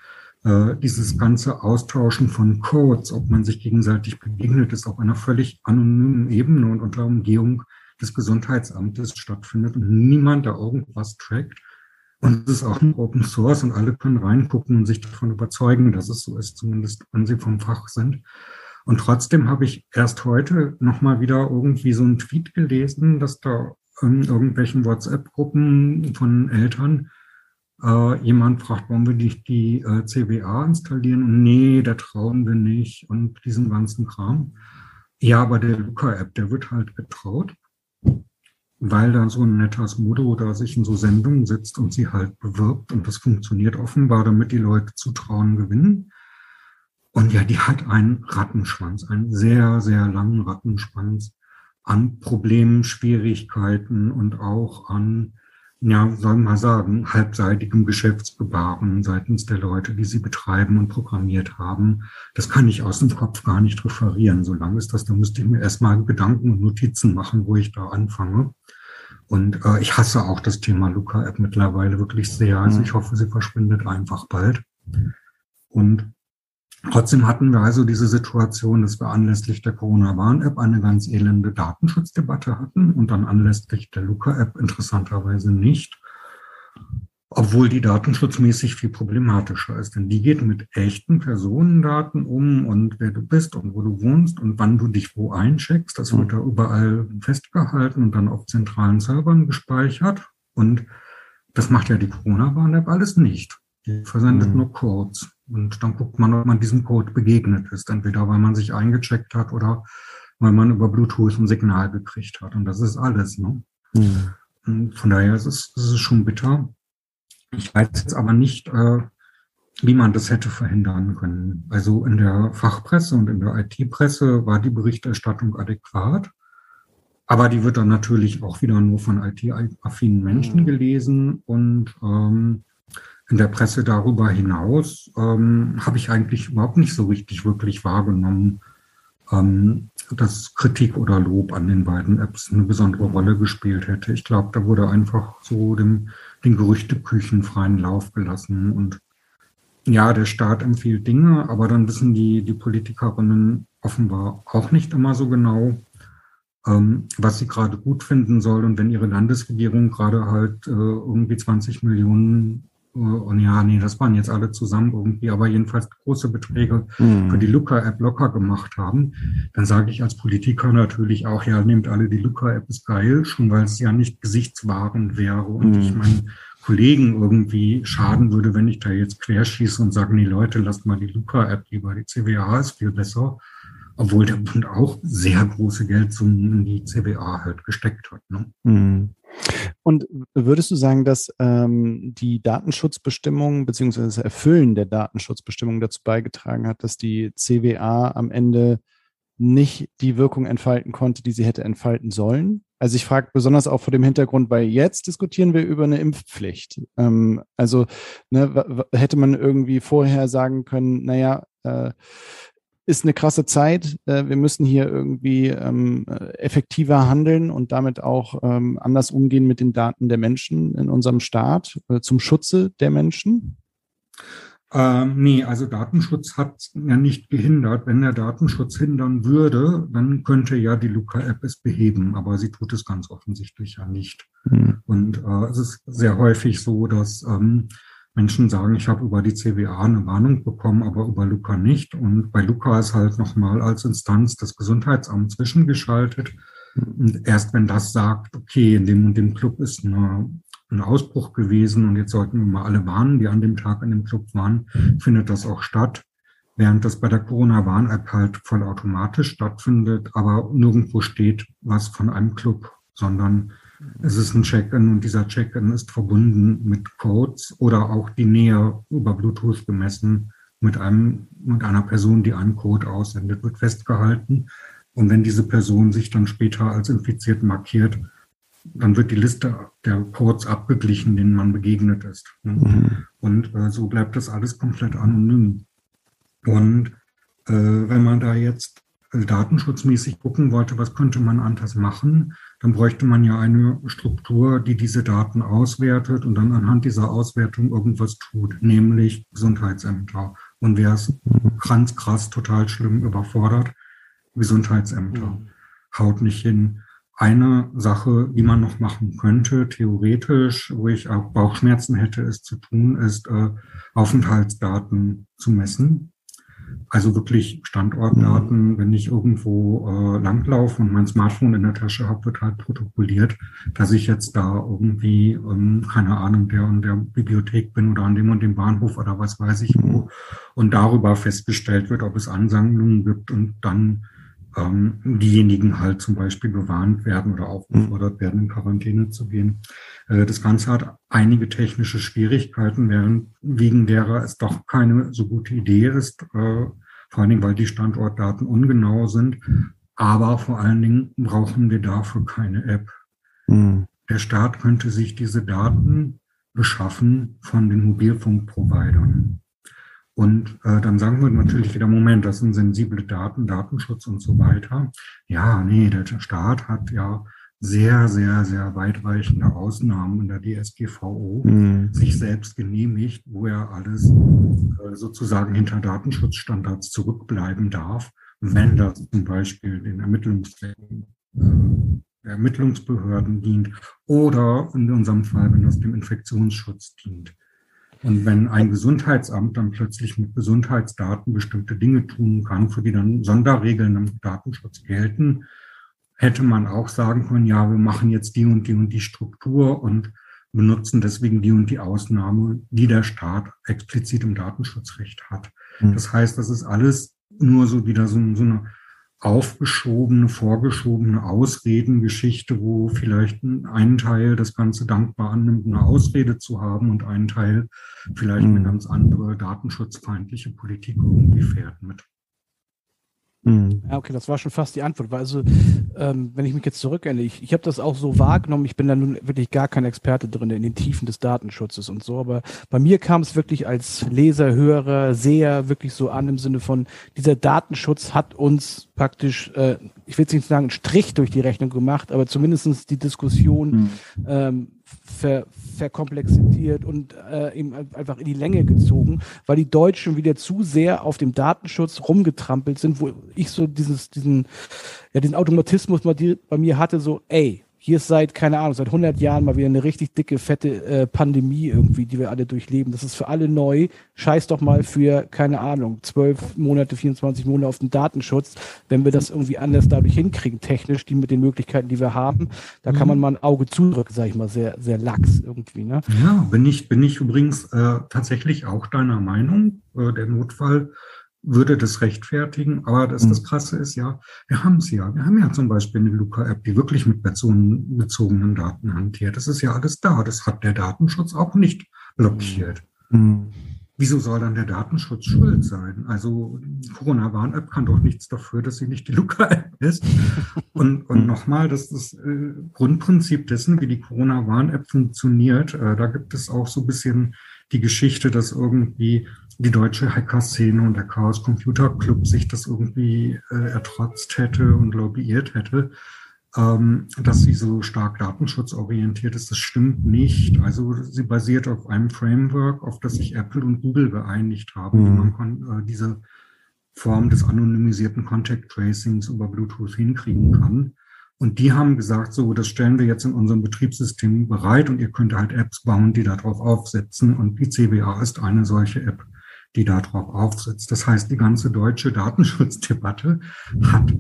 äh, dieses ganze Austauschen von Codes, ob man sich gegenseitig begegnet, ist auf einer völlig anonymen Ebene und unter Umgehung des Gesundheitsamtes stattfindet und niemand da irgendwas trackt. Und es ist auch ein Open Source und alle können reingucken und sich davon überzeugen, dass es so ist, zumindest wenn sie vom Fach sind. Und trotzdem habe ich erst heute nochmal wieder irgendwie so einen Tweet gelesen, dass da in irgendwelchen WhatsApp-Gruppen von Eltern äh, jemand fragt, wollen wir die, die äh, CWA installieren? Und nee, da trauen wir nicht und diesen ganzen Kram. Ja, aber der Luca-App, der wird halt getraut weil da so ein netter Modo da sich in so Sendungen sitzt und sie halt bewirbt und das funktioniert offenbar, damit die Leute Zutrauen gewinnen. Und ja, die hat einen Rattenschwanz, einen sehr, sehr langen Rattenschwanz an Problemen, Schwierigkeiten und auch an, ja, soll man sagen, halbseitigem Geschäftsgebaren seitens der Leute, die sie betreiben und programmiert haben. Das kann ich aus dem Kopf gar nicht referieren. Solange ist das, da müsste ich mir erstmal Gedanken und Notizen machen, wo ich da anfange. Und äh, ich hasse auch das Thema Luca-App mittlerweile wirklich sehr. Also mhm. ich hoffe, sie verschwindet einfach bald. Und trotzdem hatten wir also diese Situation, dass wir anlässlich der Corona-Warn-App eine ganz elende Datenschutzdebatte hatten und dann anlässlich der Luca-App interessanterweise nicht obwohl die datenschutzmäßig viel problematischer ist. Denn die geht mit echten Personendaten um und wer du bist und wo du wohnst und wann du dich wo eincheckst. Das wird da überall festgehalten und dann auf zentralen Servern gespeichert. Und das macht ja die Corona-Warn-App alles nicht. Die versendet mhm. nur Codes. Und dann guckt man, ob man diesem Code begegnet ist. Entweder weil man sich eingecheckt hat oder weil man über Bluetooth ein Signal gekriegt hat. Und das ist alles. Ne? Mhm. Von daher ist es, ist es schon bitter. Ich weiß jetzt aber nicht, äh, wie man das hätte verhindern können. Also in der Fachpresse und in der IT-Presse war die Berichterstattung adäquat. Aber die wird dann natürlich auch wieder nur von IT-affinen Menschen mhm. gelesen. Und ähm, in der Presse darüber hinaus ähm, habe ich eigentlich überhaupt nicht so richtig wirklich wahrgenommen, ähm, dass Kritik oder Lob an den beiden Apps eine besondere Rolle gespielt hätte. Ich glaube, da wurde einfach so dem, den Gerüchteküchen freien Lauf gelassen. Und ja, der Staat empfiehlt Dinge, aber dann wissen die, die Politikerinnen offenbar auch nicht immer so genau, ähm, was sie gerade gut finden soll. Und wenn ihre Landesregierung gerade halt äh, irgendwie 20 Millionen und ja, nee, das waren jetzt alle zusammen irgendwie, aber jedenfalls große Beträge mhm. für die Luca-App locker gemacht haben, dann sage ich als Politiker natürlich auch, ja, nehmt alle die Luca-App, ist geil, schon weil es ja nicht gesichtswahrend wäre und mhm. ich meinen Kollegen irgendwie schaden würde, wenn ich da jetzt querschieße und sage, nee, Leute, lasst mal die Luca-App lieber, die CWA ist viel besser obwohl der Bund auch sehr große Geldsummen in die CWA halt gesteckt hat. Ne? Mhm. Und würdest du sagen, dass ähm, die Datenschutzbestimmung bzw. das Erfüllen der Datenschutzbestimmung dazu beigetragen hat, dass die CWA am Ende nicht die Wirkung entfalten konnte, die sie hätte entfalten sollen? Also ich frage besonders auch vor dem Hintergrund, weil jetzt diskutieren wir über eine Impfpflicht. Ähm, also ne, hätte man irgendwie vorher sagen können, naja, äh, ist eine krasse Zeit. Äh, wir müssen hier irgendwie ähm, effektiver handeln und damit auch ähm, anders umgehen mit den Daten der Menschen in unserem Staat äh, zum Schutze der Menschen? Ähm, nee, also Datenschutz hat ja nicht gehindert. Wenn der Datenschutz hindern würde, dann könnte ja die Luca-App es beheben, aber sie tut es ganz offensichtlich ja nicht. Mhm. Und äh, es ist sehr häufig so, dass ähm, Menschen sagen, ich habe über die CWA eine Warnung bekommen, aber über Luca nicht. Und bei Luca ist halt nochmal als Instanz das Gesundheitsamt zwischengeschaltet. Und erst wenn das sagt, okay, in dem und dem Club ist eine, ein Ausbruch gewesen und jetzt sollten wir mal alle warnen, die an dem Tag in dem Club waren, findet das auch statt. Während das bei der Corona-Warn-App halt vollautomatisch stattfindet, aber nirgendwo steht was von einem Club, sondern es ist ein Check-in und dieser Check-in ist verbunden mit Codes oder auch die Nähe über Bluetooth gemessen mit einem, mit einer Person, die einen Code aussendet, wird festgehalten. Und wenn diese Person sich dann später als infiziert markiert, dann wird die Liste der Codes abgeglichen, denen man begegnet ist. Mhm. Und äh, so bleibt das alles komplett anonym. Und äh, wenn man da jetzt äh, datenschutzmäßig gucken wollte, was könnte man anders machen, dann bräuchte man ja eine Struktur, die diese Daten auswertet und dann anhand dieser Auswertung irgendwas tut, nämlich Gesundheitsämter. Und wer es ganz krass, total schlimm überfordert, Gesundheitsämter. Mhm. Haut nicht hin. Eine Sache, die man noch machen könnte, theoretisch, wo ich auch Bauchschmerzen hätte, es zu tun, ist, äh, Aufenthaltsdaten zu messen. Also wirklich Standortdaten, mhm. wenn ich irgendwo äh, langlaufe und mein Smartphone in der Tasche habe, wird halt protokolliert, dass ich jetzt da irgendwie, ähm, keine Ahnung, der und der Bibliothek bin oder an dem und dem Bahnhof oder was weiß ich wo. Mhm. Und darüber festgestellt wird, ob es Ansammlungen gibt und dann ähm, diejenigen halt zum Beispiel gewarnt werden oder aufgefordert werden, in Quarantäne zu gehen. Äh, das Ganze hat einige technische Schwierigkeiten, während wegen derer es doch keine so gute Idee ist, äh, vor allen Dingen, weil die Standortdaten ungenau sind. Aber vor allen Dingen brauchen wir dafür keine App. Mhm. Der Staat könnte sich diese Daten beschaffen von den Mobilfunkprovidern. Und äh, dann sagen wir natürlich wieder, Moment, das sind sensible Daten, Datenschutz und so weiter. Ja, nee, der Staat hat ja sehr, sehr, sehr weitreichende Ausnahmen in der DSGVO mhm. sich selbst genehmigt, wo er alles äh, sozusagen hinter Datenschutzstandards zurückbleiben darf, wenn das zum Beispiel den Ermittlungszwecken äh, Ermittlungsbehörden dient oder in unserem Fall, wenn das dem Infektionsschutz dient. Und wenn ein Gesundheitsamt dann plötzlich mit Gesundheitsdaten bestimmte Dinge tun kann, für die dann Sonderregeln im Datenschutz gelten, hätte man auch sagen können, ja, wir machen jetzt die und die und die Struktur und benutzen deswegen die und die Ausnahme, die der Staat explizit im Datenschutzrecht hat. Mhm. Das heißt, das ist alles nur so wieder so, so eine aufgeschobene, vorgeschobene Ausredengeschichte, wo vielleicht ein Teil das Ganze dankbar annimmt, eine Ausrede zu haben und ein Teil vielleicht eine mhm. ganz andere datenschutzfeindliche Politik irgendwie fährt mit. Mhm. Ja, okay, das war schon fast die Antwort. Weil also, ähm, wenn ich mich jetzt zurückerinnere, ich, ich habe das auch so wahrgenommen, ich bin da nun wirklich gar kein Experte drin in den Tiefen des Datenschutzes und so, aber bei mir kam es wirklich als Leser, Hörer, Seher wirklich so an im Sinne von, dieser Datenschutz hat uns praktisch, äh, ich will jetzt nicht sagen, einen Strich durch die Rechnung gemacht, aber zumindestens die Diskussion mhm. ähm, ver, verkomplexiert und äh, eben einfach in die Länge gezogen, weil die Deutschen wieder zu sehr auf dem Datenschutz rumgetrampelt sind, wo ich so dieses, diesen, ja, diesen Automatismus bei mir hatte, so, ey, hier ist seit, keine Ahnung, seit 100 Jahren mal wieder eine richtig dicke, fette äh, Pandemie irgendwie, die wir alle durchleben. Das ist für alle neu. Scheiß doch mal für, keine Ahnung, 12 Monate, 24 Monate auf den Datenschutz. Wenn wir das irgendwie anders dadurch hinkriegen, technisch, die mit den Möglichkeiten, die wir haben, da kann man mhm. mal ein Auge zudrücken, sag ich mal, sehr, sehr lax irgendwie. Ne? Ja, bin ich, bin ich übrigens äh, tatsächlich auch deiner Meinung. Äh, der Notfall würde das rechtfertigen. Aber das, das mhm. Krasse ist ja, wir haben es ja. Wir haben ja zum Beispiel eine Luca-App, die wirklich mit personenbezogenen Daten hantiert. Das ist ja alles da. Das hat der Datenschutz auch nicht blockiert. Mhm. Wieso soll dann der Datenschutz schuld sein? Also Corona-Warn-App kann doch nichts dafür, dass sie nicht die Luca-App ist. Und, und mhm. nochmal, das ist das äh, Grundprinzip dessen, wie die Corona-Warn-App funktioniert. Äh, da gibt es auch so ein bisschen die Geschichte, dass irgendwie die deutsche Hacker-Szene und der Chaos Computer Club sich das irgendwie äh, ertrotzt hätte und lobbyiert hätte, ähm, dass sie so stark datenschutzorientiert ist. Das stimmt nicht. Also sie basiert auf einem Framework, auf das sich Apple und Google geeinigt haben, mhm. wie man äh, diese Form des anonymisierten Contact Tracings über Bluetooth hinkriegen kann. Und die haben gesagt, so, das stellen wir jetzt in unserem Betriebssystem bereit und ihr könnt halt Apps bauen, die darauf aufsetzen. Und die CBA ist eine solche App die darauf aufsetzt. Das heißt, die ganze deutsche Datenschutzdebatte hat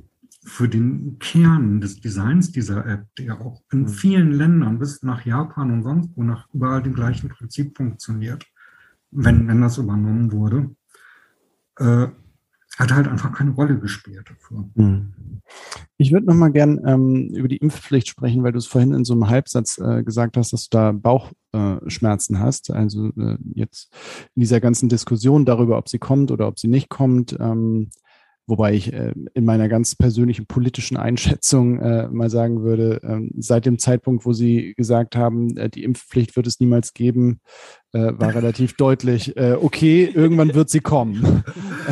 für den Kern des Designs dieser App, der auch in mhm. vielen Ländern bis nach Japan und sonst wo nach überall dem gleichen Prinzip funktioniert, wenn, wenn das übernommen wurde, äh, hat halt einfach keine Rolle gespielt dafür. Mhm. Ich würde noch mal gern ähm, über die Impfpflicht sprechen, weil du es vorhin in so einem Halbsatz äh, gesagt hast, dass du da Bauchschmerzen äh, hast. Also äh, jetzt in dieser ganzen Diskussion darüber, ob sie kommt oder ob sie nicht kommt. Ähm, Wobei ich äh, in meiner ganz persönlichen politischen Einschätzung äh, mal sagen würde, äh, seit dem Zeitpunkt, wo Sie gesagt haben, äh, die Impfpflicht wird es niemals geben, äh, war relativ deutlich, okay, irgendwann wird sie kommen.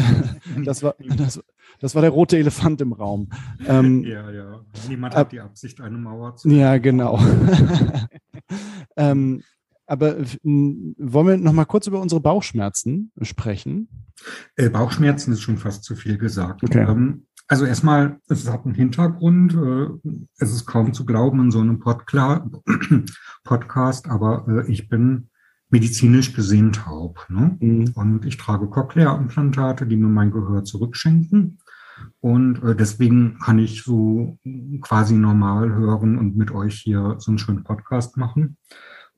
das, war, das, das war der rote Elefant im Raum. Ähm, ja, ja. Niemand hat die Absicht, eine Mauer zu. Ja, genau. ähm, aber wollen wir noch mal kurz über unsere Bauchschmerzen sprechen? Äh, Bauchschmerzen ist schon fast zu viel gesagt. Okay. Ähm, also erstmal, es hat einen Hintergrund. Äh, es ist kaum zu glauben in so einem Podkla Podcast, aber äh, ich bin medizinisch gesehen taub. Ne? Mhm. Und ich trage Cochlea-Implantate, die mir mein Gehör zurückschenken. Und äh, deswegen kann ich so quasi normal hören und mit euch hier so einen schönen Podcast machen.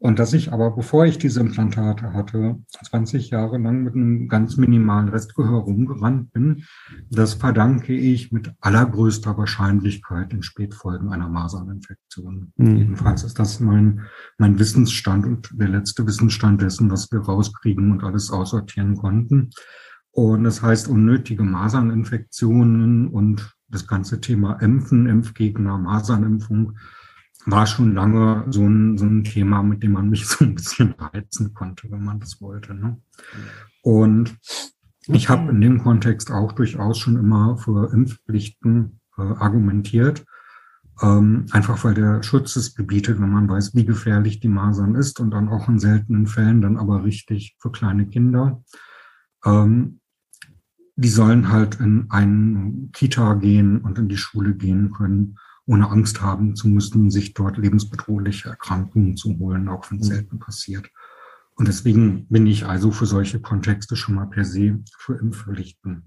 Und dass ich aber, bevor ich diese Implantate hatte, 20 Jahre lang mit einem ganz minimalen Restgehör rumgerannt bin, das verdanke ich mit allergrößter Wahrscheinlichkeit den Spätfolgen einer Maserninfektion. Mhm. Jedenfalls ist das mein, mein Wissensstand und der letzte Wissensstand dessen, was wir rauskriegen und alles aussortieren konnten. Und das heißt, unnötige Maserninfektionen und das ganze Thema Impfen, Impfgegner, Masernimpfung war schon lange so ein, so ein Thema, mit dem man mich so ein bisschen reizen konnte, wenn man das wollte. Ne? Und ich habe in dem Kontext auch durchaus schon immer für Impfpflichten äh, argumentiert. Ähm, einfach weil der Schutz es gebietet, wenn man weiß, wie gefährlich die Masern ist und dann auch in seltenen Fällen dann aber richtig für kleine Kinder. Ähm, die sollen halt in einen Kita gehen und in die Schule gehen können ohne Angst haben zu müssen, sich dort lebensbedrohliche Erkrankungen zu holen, auch wenn es mhm. selten passiert. Und deswegen bin ich also für solche Kontexte schon mal per se für Impfpflichten.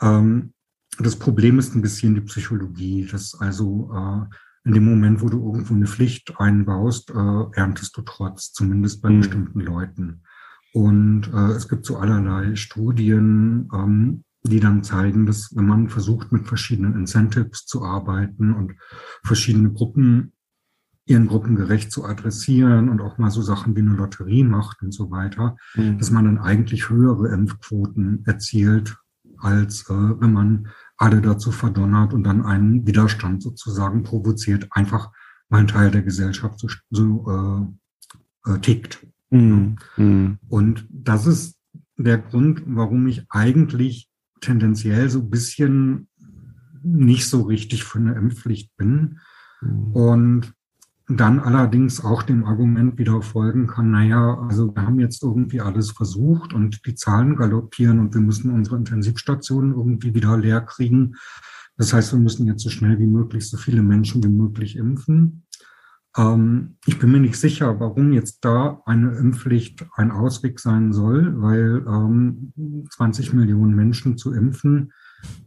Ähm, das Problem ist ein bisschen die Psychologie, dass also äh, in dem Moment, wo du irgendwo eine Pflicht einbaust, äh, erntest du trotz, zumindest bei mhm. bestimmten Leuten. Und äh, es gibt so allerlei Studien, ähm, die dann zeigen, dass wenn man versucht, mit verschiedenen Incentives zu arbeiten und verschiedene Gruppen ihren Gruppen gerecht zu adressieren und auch mal so Sachen wie eine Lotterie macht und so weiter, mhm. dass man dann eigentlich höhere Impfquoten erzielt als äh, wenn man alle dazu verdonnert und dann einen Widerstand sozusagen provoziert, einfach weil ein Teil der Gesellschaft so, so äh, äh, tickt. Mhm. Und das ist der Grund, warum ich eigentlich tendenziell so ein bisschen nicht so richtig für eine Impfpflicht bin. Mhm. Und dann allerdings auch dem Argument wieder folgen kann, naja, also wir haben jetzt irgendwie alles versucht und die Zahlen galoppieren und wir müssen unsere Intensivstationen irgendwie wieder leer kriegen. Das heißt, wir müssen jetzt so schnell wie möglich so viele Menschen wie möglich impfen. Ähm, ich bin mir nicht sicher, warum jetzt da eine Impfpflicht ein Ausweg sein soll, weil ähm, 20 Millionen Menschen zu impfen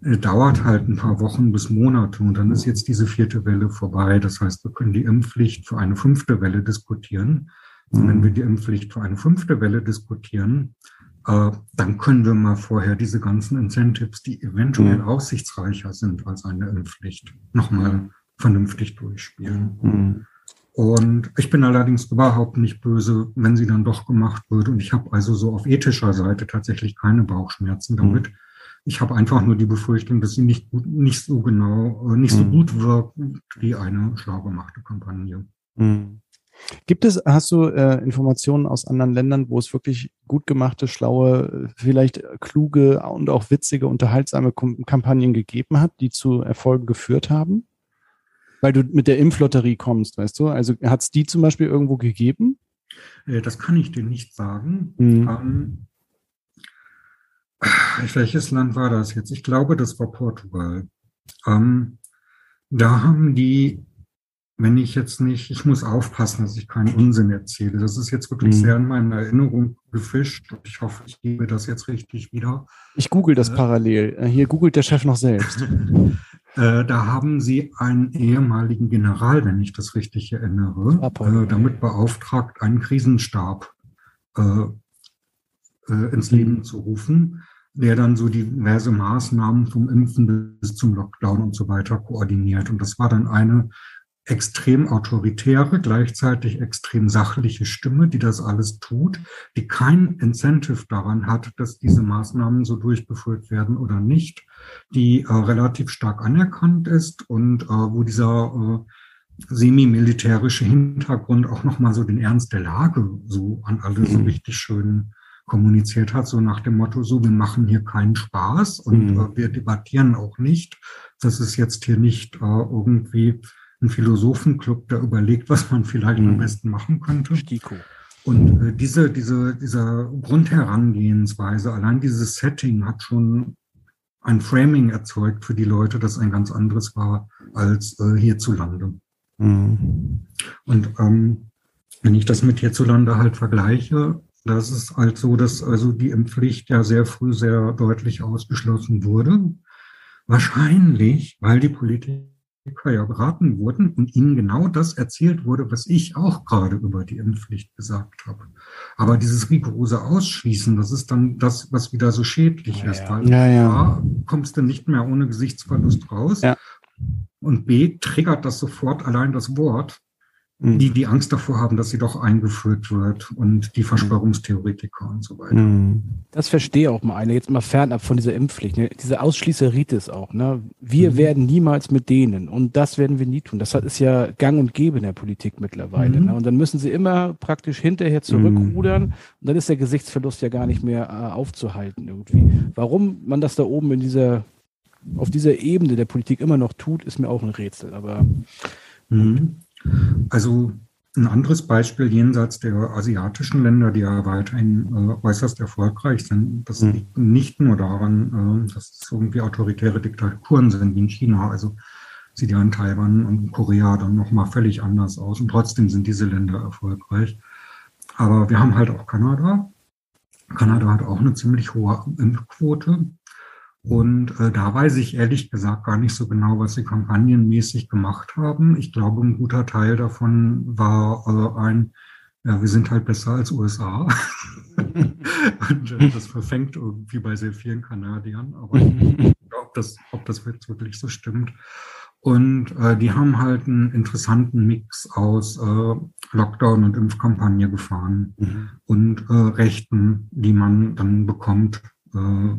äh, dauert halt ein paar Wochen bis Monate und dann ist jetzt diese vierte Welle vorbei. Das heißt, wir können die Impfpflicht für eine fünfte Welle diskutieren. Und wenn wir die Impfpflicht für eine fünfte Welle diskutieren, äh, dann können wir mal vorher diese ganzen Incentives, die eventuell aussichtsreicher sind als eine Impfpflicht, nochmal vernünftig durchspielen. Mhm. Und ich bin allerdings überhaupt nicht böse, wenn sie dann doch gemacht wird. Und ich habe also so auf ethischer Seite tatsächlich keine Bauchschmerzen damit. Mhm. Ich habe einfach nur die Befürchtung, dass sie nicht gut, nicht so genau, äh, nicht so mhm. gut wirkt wie eine schlau gemachte Kampagne. Mhm. Gibt es, hast du äh, Informationen aus anderen Ländern, wo es wirklich gut gemachte, schlaue, vielleicht kluge und auch witzige, unterhaltsame Kampagnen gegeben hat, die zu Erfolgen geführt haben? Weil du mit der Impflotterie kommst, weißt du? Also hat es die zum Beispiel irgendwo gegeben? Äh, das kann ich dir nicht sagen. Mhm. Ähm, welches Land war das jetzt? Ich glaube, das war Portugal. Ähm, da haben die, wenn ich jetzt nicht, ich muss aufpassen, dass ich keinen Unsinn erzähle. Das ist jetzt wirklich mhm. sehr in meiner Erinnerung gefischt. Ich hoffe, ich gebe das jetzt richtig wieder. Ich google das äh, parallel. Äh, hier googelt der Chef noch selbst. Äh, da haben sie einen ehemaligen General, wenn ich das richtig erinnere, äh, damit beauftragt, einen Krisenstab äh, äh, ins Leben zu rufen, der dann so diverse Maßnahmen vom Impfen bis zum Lockdown und so weiter koordiniert. Und das war dann eine extrem autoritäre, gleichzeitig extrem sachliche Stimme, die das alles tut, die kein Incentive daran hat, dass diese Maßnahmen so durchgeführt werden oder nicht, die äh, relativ stark anerkannt ist und äh, wo dieser äh, semi-militärische Hintergrund auch nochmal so den Ernst der Lage so an alle so mhm. richtig schön kommuniziert hat, so nach dem Motto, so, wir machen hier keinen Spaß und mhm. äh, wir debattieren auch nicht. Das ist jetzt hier nicht äh, irgendwie ein Philosophenclub, der überlegt, was man vielleicht mhm. am besten machen könnte. Stiko. Und äh, diese, diese, dieser Grundherangehensweise, allein dieses Setting hat schon ein Framing erzeugt für die Leute, das ein ganz anderes war als äh, hierzulande. Mhm. Und ähm, wenn ich das mit hierzulande halt vergleiche, das ist halt so, dass also die Impfpflicht ja sehr früh sehr deutlich ausgeschlossen wurde. Wahrscheinlich, weil die Politiker ja beraten wurden und ihnen genau das erzählt wurde, was ich auch gerade über die Impfpflicht gesagt habe. Aber dieses rigorose Ausschließen, das ist dann das, was wieder so schädlich ja, ist. Weil ja, ja. A, kommst du nicht mehr ohne Gesichtsverlust raus. Ja. Und B, triggert das sofort allein das Wort. Die die Angst davor haben, dass sie doch eingeführt wird und die mhm. Verschwörungstheoretiker und so weiter. Mhm. Das verstehe auch mal eine, jetzt mal fernab von dieser Impfpflicht. Ne? Diese Ausschließeritis auch. Ne? Wir mhm. werden niemals mit denen und das werden wir nie tun. Das ist ja gang und gäbe in der Politik mittlerweile. Mhm. Ne? Und dann müssen sie immer praktisch hinterher zurückrudern und dann ist der Gesichtsverlust ja gar nicht mehr äh, aufzuhalten irgendwie. Warum man das da oben in dieser, auf dieser Ebene der Politik immer noch tut, ist mir auch ein Rätsel. Aber mhm. Also ein anderes Beispiel jenseits der asiatischen Länder, die ja weiterhin äh, äußerst erfolgreich sind, das mhm. liegt nicht nur daran, äh, dass es irgendwie autoritäre Diktaturen sind wie in China. Also sieht ja in Taiwan und Korea dann nochmal völlig anders aus. Und trotzdem sind diese Länder erfolgreich. Aber wir haben halt auch Kanada. Kanada hat auch eine ziemlich hohe Impfquote. Und äh, da weiß ich ehrlich gesagt gar nicht so genau, was sie kampagnenmäßig gemacht haben. Ich glaube, ein guter Teil davon war äh, ein, ja, wir sind halt besser als USA. Und äh, das verfängt irgendwie bei sehr vielen Kanadiern. Aber ich glaube, das, ob das jetzt wirklich so stimmt. Und äh, die haben halt einen interessanten Mix aus äh, Lockdown und Impfkampagne gefahren mhm. und äh, Rechten, die man dann bekommt, äh,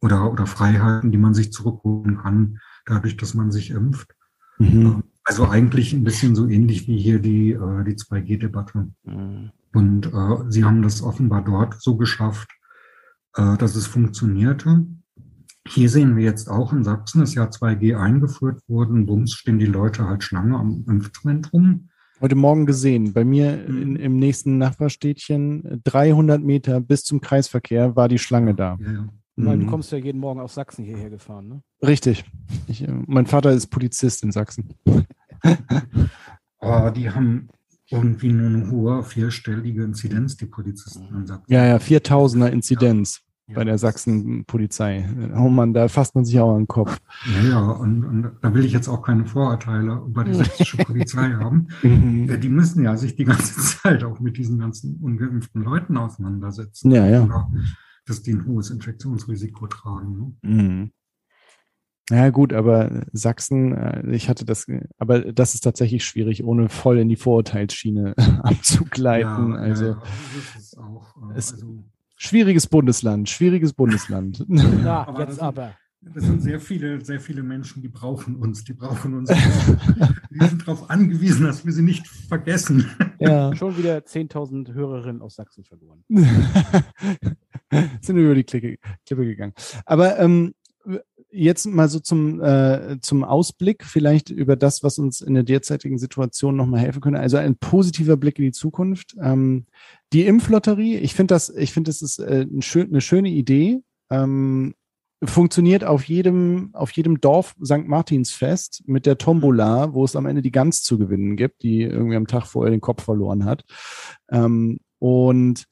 oder, oder Freiheiten, die man sich zurückholen kann, dadurch, dass man sich impft. Mhm. Ähm, also eigentlich ein bisschen so ähnlich wie hier die, äh, die 2G-Debatte. Mhm. Und äh, sie haben das offenbar dort so geschafft, äh, dass es funktionierte. Hier sehen wir jetzt auch in Sachsen ist ja 2G eingeführt worden. Bums stehen die Leute halt Schlange am Impfzentrum. Heute Morgen gesehen, bei mir in, mhm. im nächsten Nachbarstädtchen, 300 Meter bis zum Kreisverkehr war die Schlange da. Ja, ja. Weil du mhm. kommst ja jeden Morgen aus Sachsen hierher gefahren, ne? Richtig. Ich, äh, mein Vater ist Polizist in Sachsen. oh, die haben irgendwie nur eine hohe vierstellige Inzidenz, die Polizisten in Sachsen. Ja, ja, 4000er Inzidenz bei der Sachsen-Polizei. Oh man, da fasst man sich auch an den Kopf. Ja, ja, und, und da will ich jetzt auch keine Vorurteile über die sächsische Polizei haben. Mhm. Die müssen ja sich die ganze Zeit auch mit diesen ganzen ungeimpften Leuten auseinandersetzen. Ja, ja. Dass die ein hohes Infektionsrisiko tragen. Ne? Mhm. Ja, gut, aber Sachsen, äh, ich hatte das, aber das ist tatsächlich schwierig, ohne voll in die Vorurteilsschiene abzugleiten. Ja, also, ja, das ist auch, äh, also, Schwieriges Bundesland, schwieriges Bundesland. Ja, aber jetzt aber. Das sind sehr viele, sehr viele Menschen, die brauchen uns, die brauchen uns. wir sind darauf angewiesen, dass wir sie nicht vergessen. Ja. Schon wieder 10.000 Hörerinnen aus Sachsen verloren. sind über die Klippe, Klippe gegangen. Aber ähm, jetzt mal so zum, äh, zum Ausblick, vielleicht über das, was uns in der derzeitigen Situation nochmal helfen könnte. Also ein positiver Blick in die Zukunft. Ähm, die Impflotterie, ich finde das, ich finde, das ist äh, ein schön, eine schöne Idee. Ähm, funktioniert auf jedem, auf jedem Dorf St. Martinsfest mit der Tombola, wo es am Ende die Gans zu gewinnen gibt, die irgendwie am Tag vorher den Kopf verloren hat. Ähm, und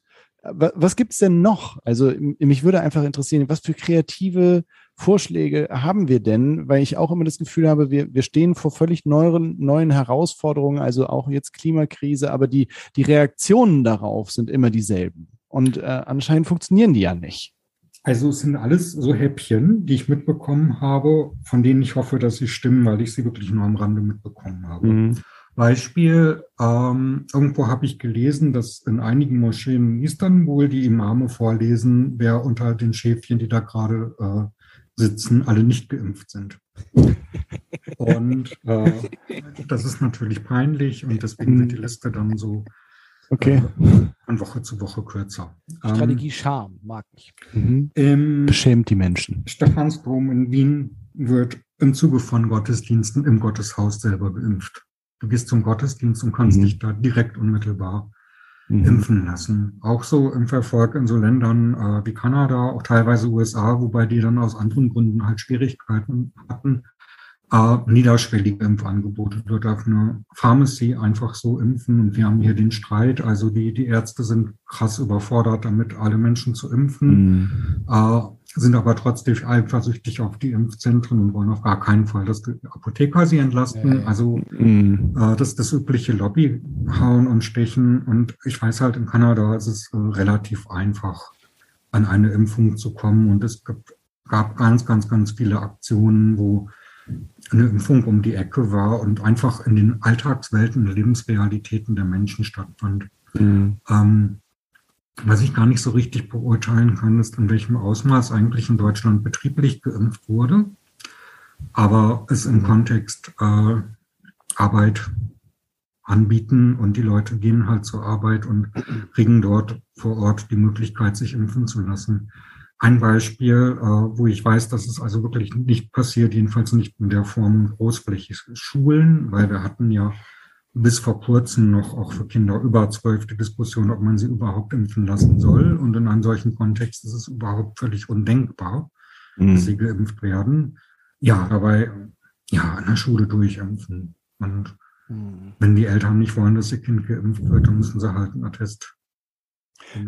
was gibt's denn noch? Also mich würde einfach interessieren, was für kreative Vorschläge haben wir denn? Weil ich auch immer das Gefühl habe, wir, wir stehen vor völlig neuen, neuen Herausforderungen, also auch jetzt Klimakrise, aber die, die Reaktionen darauf sind immer dieselben. Und äh, anscheinend funktionieren die ja nicht. Also es sind alles so Häppchen, die ich mitbekommen habe, von denen ich hoffe, dass sie stimmen, weil ich sie wirklich nur am Rande mitbekommen habe. Mhm. Beispiel, ähm, irgendwo habe ich gelesen, dass in einigen Moscheen in Istanbul die Imame vorlesen, wer unter den Schäfchen, die da gerade äh, sitzen, alle nicht geimpft sind. und äh, das ist natürlich peinlich und deswegen wird die Liste dann so okay. von Woche zu Woche kürzer. Strategie ähm, Charme, mag ich. Mhm. Beschämt die Menschen. Stephansdom in Wien wird im Zuge von Gottesdiensten im Gotteshaus selber geimpft. Du gehst zum Gottesdienst und kannst mhm. dich da direkt unmittelbar mhm. impfen lassen. Auch so im Verfolg in so Ländern äh, wie Kanada, auch teilweise USA, wobei die dann aus anderen Gründen halt Schwierigkeiten hatten, äh, niederschwellige Impfangebote. Dort darf eine Pharmacy einfach so impfen und wir haben hier den Streit. Also die, die Ärzte sind krass überfordert, damit alle Menschen zu impfen. Mhm. Äh, sind aber trotzdem eifersüchtig auf die Impfzentren und wollen auf gar keinen Fall, dass die Apotheker sie entlasten. Also mhm. äh, das das übliche Lobby hauen und stechen. Und ich weiß halt, in Kanada ist es äh, relativ einfach, an eine Impfung zu kommen. Und es gab, gab ganz, ganz, ganz viele Aktionen, wo eine Impfung um die Ecke war und einfach in den Alltagswelten, Lebensrealitäten der Menschen stattfand. Mhm. Ähm, was ich gar nicht so richtig beurteilen kann, ist, in welchem Ausmaß eigentlich in Deutschland betrieblich geimpft wurde. Aber es im Kontext äh, Arbeit anbieten und die Leute gehen halt zur Arbeit und kriegen dort vor Ort die Möglichkeit, sich impfen zu lassen. Ein Beispiel, äh, wo ich weiß, dass es also wirklich nicht passiert, jedenfalls nicht in der Form großflächig Schulen, weil wir hatten ja bis vor kurzem noch auch für Kinder über zwölf die Diskussion, ob man sie überhaupt impfen lassen soll. Und in einem solchen Kontext ist es überhaupt völlig undenkbar, mhm. dass sie geimpft werden. Ja, dabei, ja, an der Schule durchimpfen. Und mhm. wenn die Eltern nicht wollen, dass ihr Kind geimpft wird, dann müssen sie halt einen Attest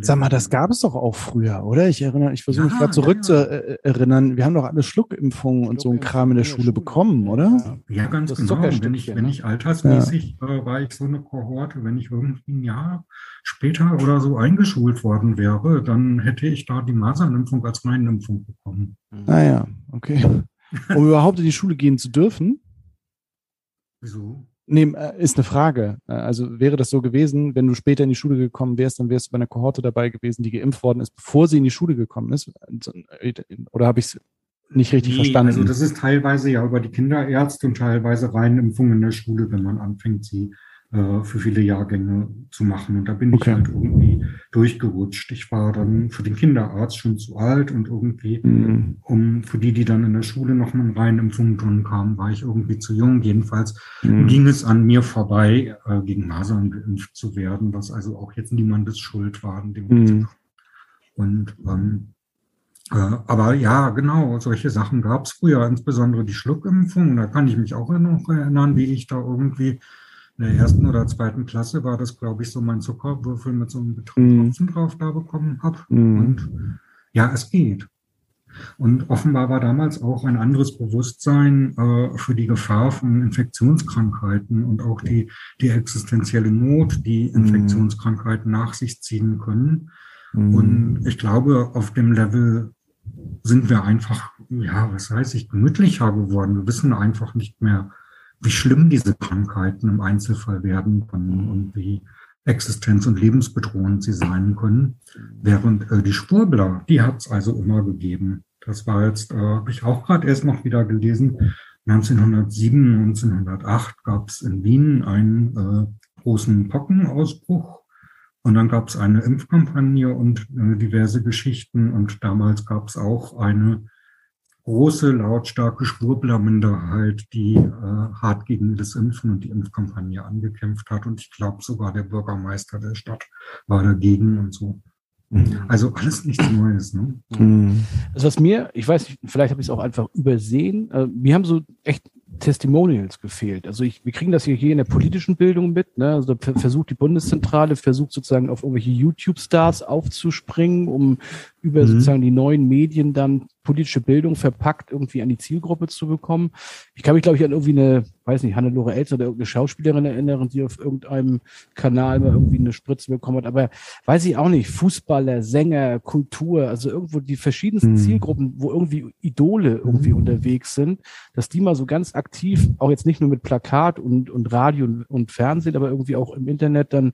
Sag mal, das gab es doch auch früher, oder? Ich erinnere, ich versuche ja, mich gerade zurück ja, zu äh, erinnern. Wir haben doch alle Schluckimpfungen und so einen Kram in der Schule bekommen, oder? Ja, ganz das genau. Wenn ich, wenn ich altersmäßig äh, war ich so eine Kohorte, wenn ich irgendwie ein Jahr später oder so eingeschult worden wäre, dann hätte ich da die Masernimpfung als Meinimpfung bekommen. Ah ja, okay. Um überhaupt in die Schule gehen zu dürfen? Wieso? Nee, äh, ist eine Frage. Äh, also wäre das so gewesen, wenn du später in die Schule gekommen wärst, dann wärst du bei einer Kohorte dabei gewesen, die geimpft worden ist, bevor sie in die Schule gekommen ist? Oder habe ich es nicht richtig nee, verstanden? Also das ist teilweise ja über die Kinderärzte und teilweise Reinimpfung in der Schule, wenn man anfängt, sie äh, für viele Jahrgänge zu machen. Und da bin okay. ich halt irgendwie durchgerutscht. Ich war dann für den Kinderarzt schon zu alt und irgendwie, mhm. um für die, die dann in der Schule noch mal rein im Funkturm kamen, war ich irgendwie zu jung. Jedenfalls mhm. ging es an mir vorbei, äh, gegen Masern geimpft zu werden, was also auch jetzt niemandes Schuld war. Mhm. Und ähm, äh, aber ja, genau, solche Sachen gab es früher, insbesondere die Schluckimpfung. Da kann ich mich auch noch erinnern, wie ich da irgendwie in der ersten oder zweiten Klasse war das, glaube ich, so mein Zuckerwürfel mit so einem Tropfen mm. drauf da bekommen habe. Mm. Und ja, es geht. Und offenbar war damals auch ein anderes Bewusstsein äh, für die Gefahr von Infektionskrankheiten und auch die, die existenzielle Not, die mhm. Infektionskrankheiten nach sich ziehen können. Mm. Und ich glaube, auf dem Level sind wir einfach, ja, was heißt ich, gemütlicher geworden. Wir wissen einfach nicht mehr, wie schlimm diese Krankheiten im Einzelfall werden können und wie existenz- und lebensbedrohend sie sein können. Während äh, die Spurbler, die hat es also immer gegeben. Das war jetzt, äh, habe ich auch gerade erst noch wieder gelesen. 1907, 1908 gab es in Wien einen äh, großen Pockenausbruch und dann gab es eine Impfkampagne und äh, diverse Geschichten und damals gab es auch eine große, lautstarke Schwurbler-Minderheit, die äh, hart gegen das Impfen und die Impfkampagne angekämpft hat. Und ich glaube sogar der Bürgermeister der Stadt war dagegen und so. Mhm. Also alles nichts Neues. Ne? Mhm. Also was mir, ich weiß nicht, vielleicht habe ich es auch einfach übersehen, äh, mir haben so echt Testimonials gefehlt. Also ich, wir kriegen das hier, hier in der politischen Bildung mit. Ne? Also versucht die Bundeszentrale, versucht sozusagen auf irgendwelche YouTube-Stars aufzuspringen, um über mhm. sozusagen die neuen Medien dann politische Bildung verpackt irgendwie an die Zielgruppe zu bekommen. Ich kann mich, glaube ich, an irgendwie eine, weiß nicht, Hannelore Elster oder irgendeine Schauspielerin erinnern, die auf irgendeinem Kanal mal irgendwie eine Spritze bekommen hat. Aber weiß ich auch nicht, Fußballer, Sänger, Kultur, also irgendwo die verschiedensten mhm. Zielgruppen, wo irgendwie Idole irgendwie mhm. unterwegs sind, dass die mal so ganz aktiv, auch jetzt nicht nur mit Plakat und, und Radio und, und Fernsehen, aber irgendwie auch im Internet dann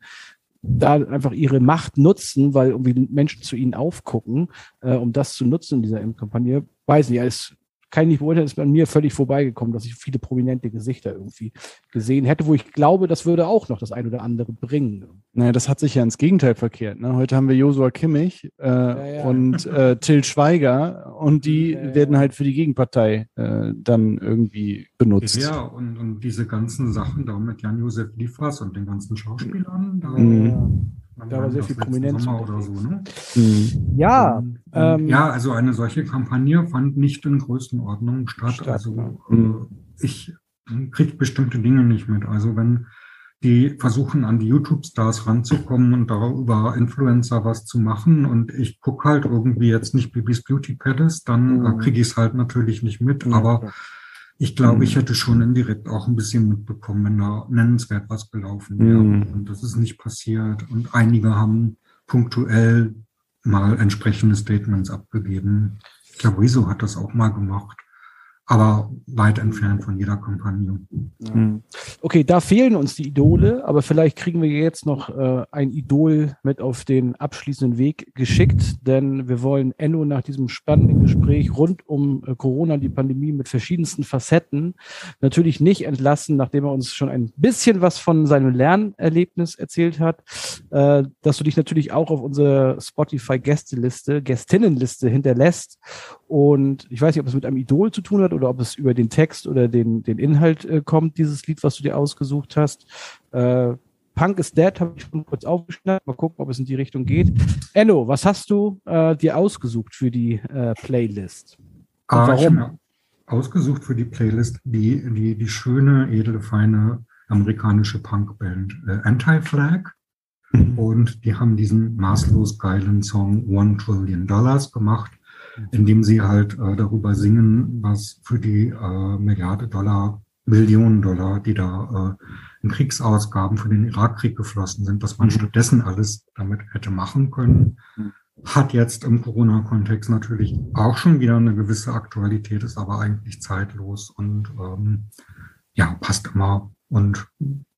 da einfach ihre Macht nutzen, weil irgendwie Menschen zu ihnen aufgucken, äh, um das zu nutzen in dieser Impfkampagne. Weiß nicht, als kann ich nicht beurteilen, ist bei mir völlig vorbeigekommen, dass ich viele prominente Gesichter irgendwie gesehen hätte, wo ich glaube, das würde auch noch das ein oder andere bringen. Naja, das hat sich ja ins Gegenteil verkehrt. Ne? Heute haben wir Josua Kimmich äh, ja, ja. und äh, Till Schweiger und die ja, werden halt für die Gegenpartei äh, dann irgendwie benutzt. Ja, und, und diese ganzen Sachen da mit Jan-Josef Liefers und den ganzen Schauspielern, da mhm. Da war sehr viel Prominenz. Oder so, ne? Mhm. Ja. Ähm, ja, also eine solche Kampagne fand nicht in Größenordnung statt. statt also mhm. ich kriege bestimmte Dinge nicht mit. Also wenn die versuchen an die YouTube-Stars ranzukommen und darüber Influencer was zu machen und ich gucke halt irgendwie jetzt nicht Bibis Beauty Palace, dann mhm. kriege ich es halt natürlich nicht mit. Ja, aber klar. Ich glaube, ich mhm. hätte schon indirekt auch ein bisschen mitbekommen, wenn da nennenswert was gelaufen wäre. Mhm. Und das ist nicht passiert. Und einige haben punktuell mal entsprechende Statements abgegeben. Ich glaube, Rezo hat das auch mal gemacht aber weit entfernt von jeder Kampagne. Hm. Okay, da fehlen uns die Idole, aber vielleicht kriegen wir jetzt noch äh, ein Idol mit auf den abschließenden Weg geschickt, denn wir wollen Enno nach diesem spannenden Gespräch rund um äh, Corona, die Pandemie mit verschiedensten Facetten natürlich nicht entlassen, nachdem er uns schon ein bisschen was von seinem Lernerlebnis erzählt hat, äh, dass du dich natürlich auch auf unsere Spotify-Gästeliste, Gästinnenliste hinterlässt. Und ich weiß nicht, ob es mit einem Idol zu tun hat oder ob es über den Text oder den, den Inhalt äh, kommt, dieses Lied, was du dir ausgesucht hast. Äh, Punk is Dead habe ich schon kurz aufgeschnappt. Mal gucken, ob es in die Richtung geht. Enno, was hast du äh, dir ausgesucht für die äh, Playlist? Und ah, warum? Ausgesucht für die Playlist die, die, die schöne, edle, feine amerikanische Punkband äh, Anti-Flag. Mhm. Und die haben diesen maßlos geilen Song One Trillion Dollars gemacht indem sie halt äh, darüber singen, was für die äh, Milliarde Dollar, Millionen Dollar, die da äh, in Kriegsausgaben für den Irakkrieg geflossen sind, was man mhm. stattdessen alles damit hätte machen können, hat jetzt im Corona-Kontext natürlich auch schon wieder eine gewisse Aktualität, ist aber eigentlich zeitlos und ähm, ja, passt immer und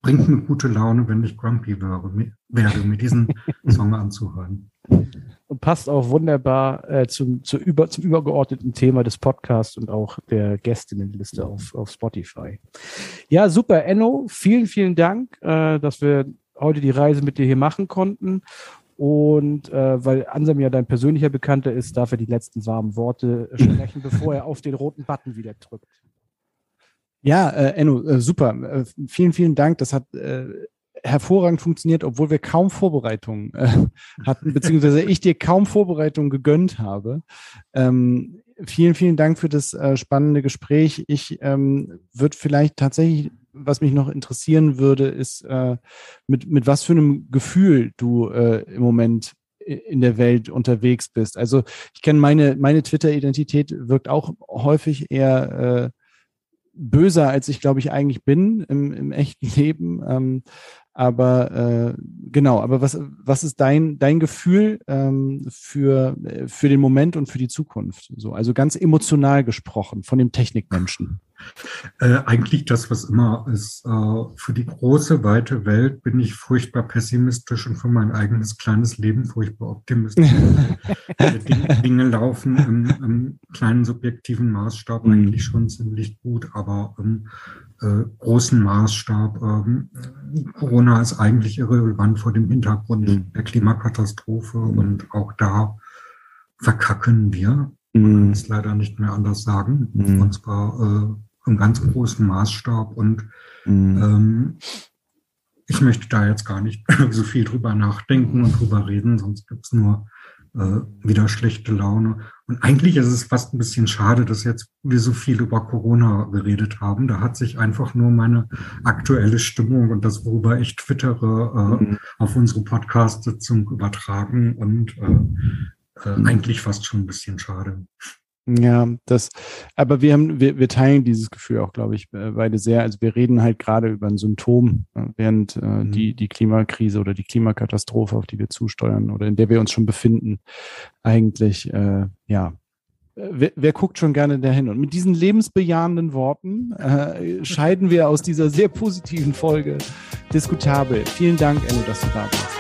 bringt mir gute Laune, wenn ich grumpy wäre, werde, mir diesen Song anzuhören. Und passt auch wunderbar äh, zum, zu über, zum übergeordneten Thema des Podcasts und auch der Gästinnenliste auf, auf Spotify. Ja, super, Enno. Vielen, vielen Dank, äh, dass wir heute die Reise mit dir hier machen konnten. Und äh, weil Ansam ja dein persönlicher Bekannter ist, darf er die letzten warmen Worte sprechen, bevor er auf den roten Button wieder drückt. Ja, äh, Enno, äh, super. Äh, vielen, vielen Dank. Das hat äh, hervorragend funktioniert, obwohl wir kaum Vorbereitungen äh, hatten, beziehungsweise ich dir kaum Vorbereitungen gegönnt habe. Ähm, vielen, vielen Dank für das äh, spannende Gespräch. Ich ähm, würde vielleicht tatsächlich, was mich noch interessieren würde, ist, äh, mit, mit was für einem Gefühl du äh, im Moment in der Welt unterwegs bist. Also ich kenne meine, meine Twitter-Identität wirkt auch häufig eher äh, böser, als ich, glaube ich, eigentlich bin im, im echten Leben. Ähm, aber äh, genau, aber was, was ist dein, dein Gefühl ähm, für, für den Moment und für die Zukunft? So, also ganz emotional gesprochen von dem Technikmenschen. Äh, eigentlich das, was immer ist. Äh, für die große, weite Welt bin ich furchtbar pessimistisch und für mein eigenes kleines Leben furchtbar optimistisch. Dinge, Dinge, laufen im, im, kleinen subjektiven Maßstab mhm. eigentlich schon ziemlich gut, aber im äh, großen Maßstab. Ähm, Corona ist eigentlich irrelevant vor dem Hintergrund mhm. der Klimakatastrophe mhm. und auch da verkacken wir. Man kann es leider nicht mehr anders sagen. Und zwar äh, im ganz großen Maßstab. Und ähm, ich möchte da jetzt gar nicht so viel drüber nachdenken und drüber reden, sonst gibt's nur äh, wieder schlechte Laune. Und eigentlich ist es fast ein bisschen schade, dass jetzt wir so viel über Corona geredet haben. Da hat sich einfach nur meine aktuelle Stimmung und das, worüber ich twittere, äh, mhm. auf unsere Podcast-Sitzung übertragen und äh, äh, eigentlich fast schon ein bisschen schade. Ja, das, aber wir haben, wir, wir teilen dieses Gefühl auch, glaube ich, äh, beide sehr. Also wir reden halt gerade über ein Symptom, äh, während äh, mhm. die, die Klimakrise oder die Klimakatastrophe, auf die wir zusteuern oder in der wir uns schon befinden, eigentlich, äh, ja, Wer, wer, guckt schon gerne dahin? Und mit diesen lebensbejahenden Worten äh, scheiden wir aus dieser sehr positiven Folge diskutabel. Vielen Dank, Enno, dass du da warst.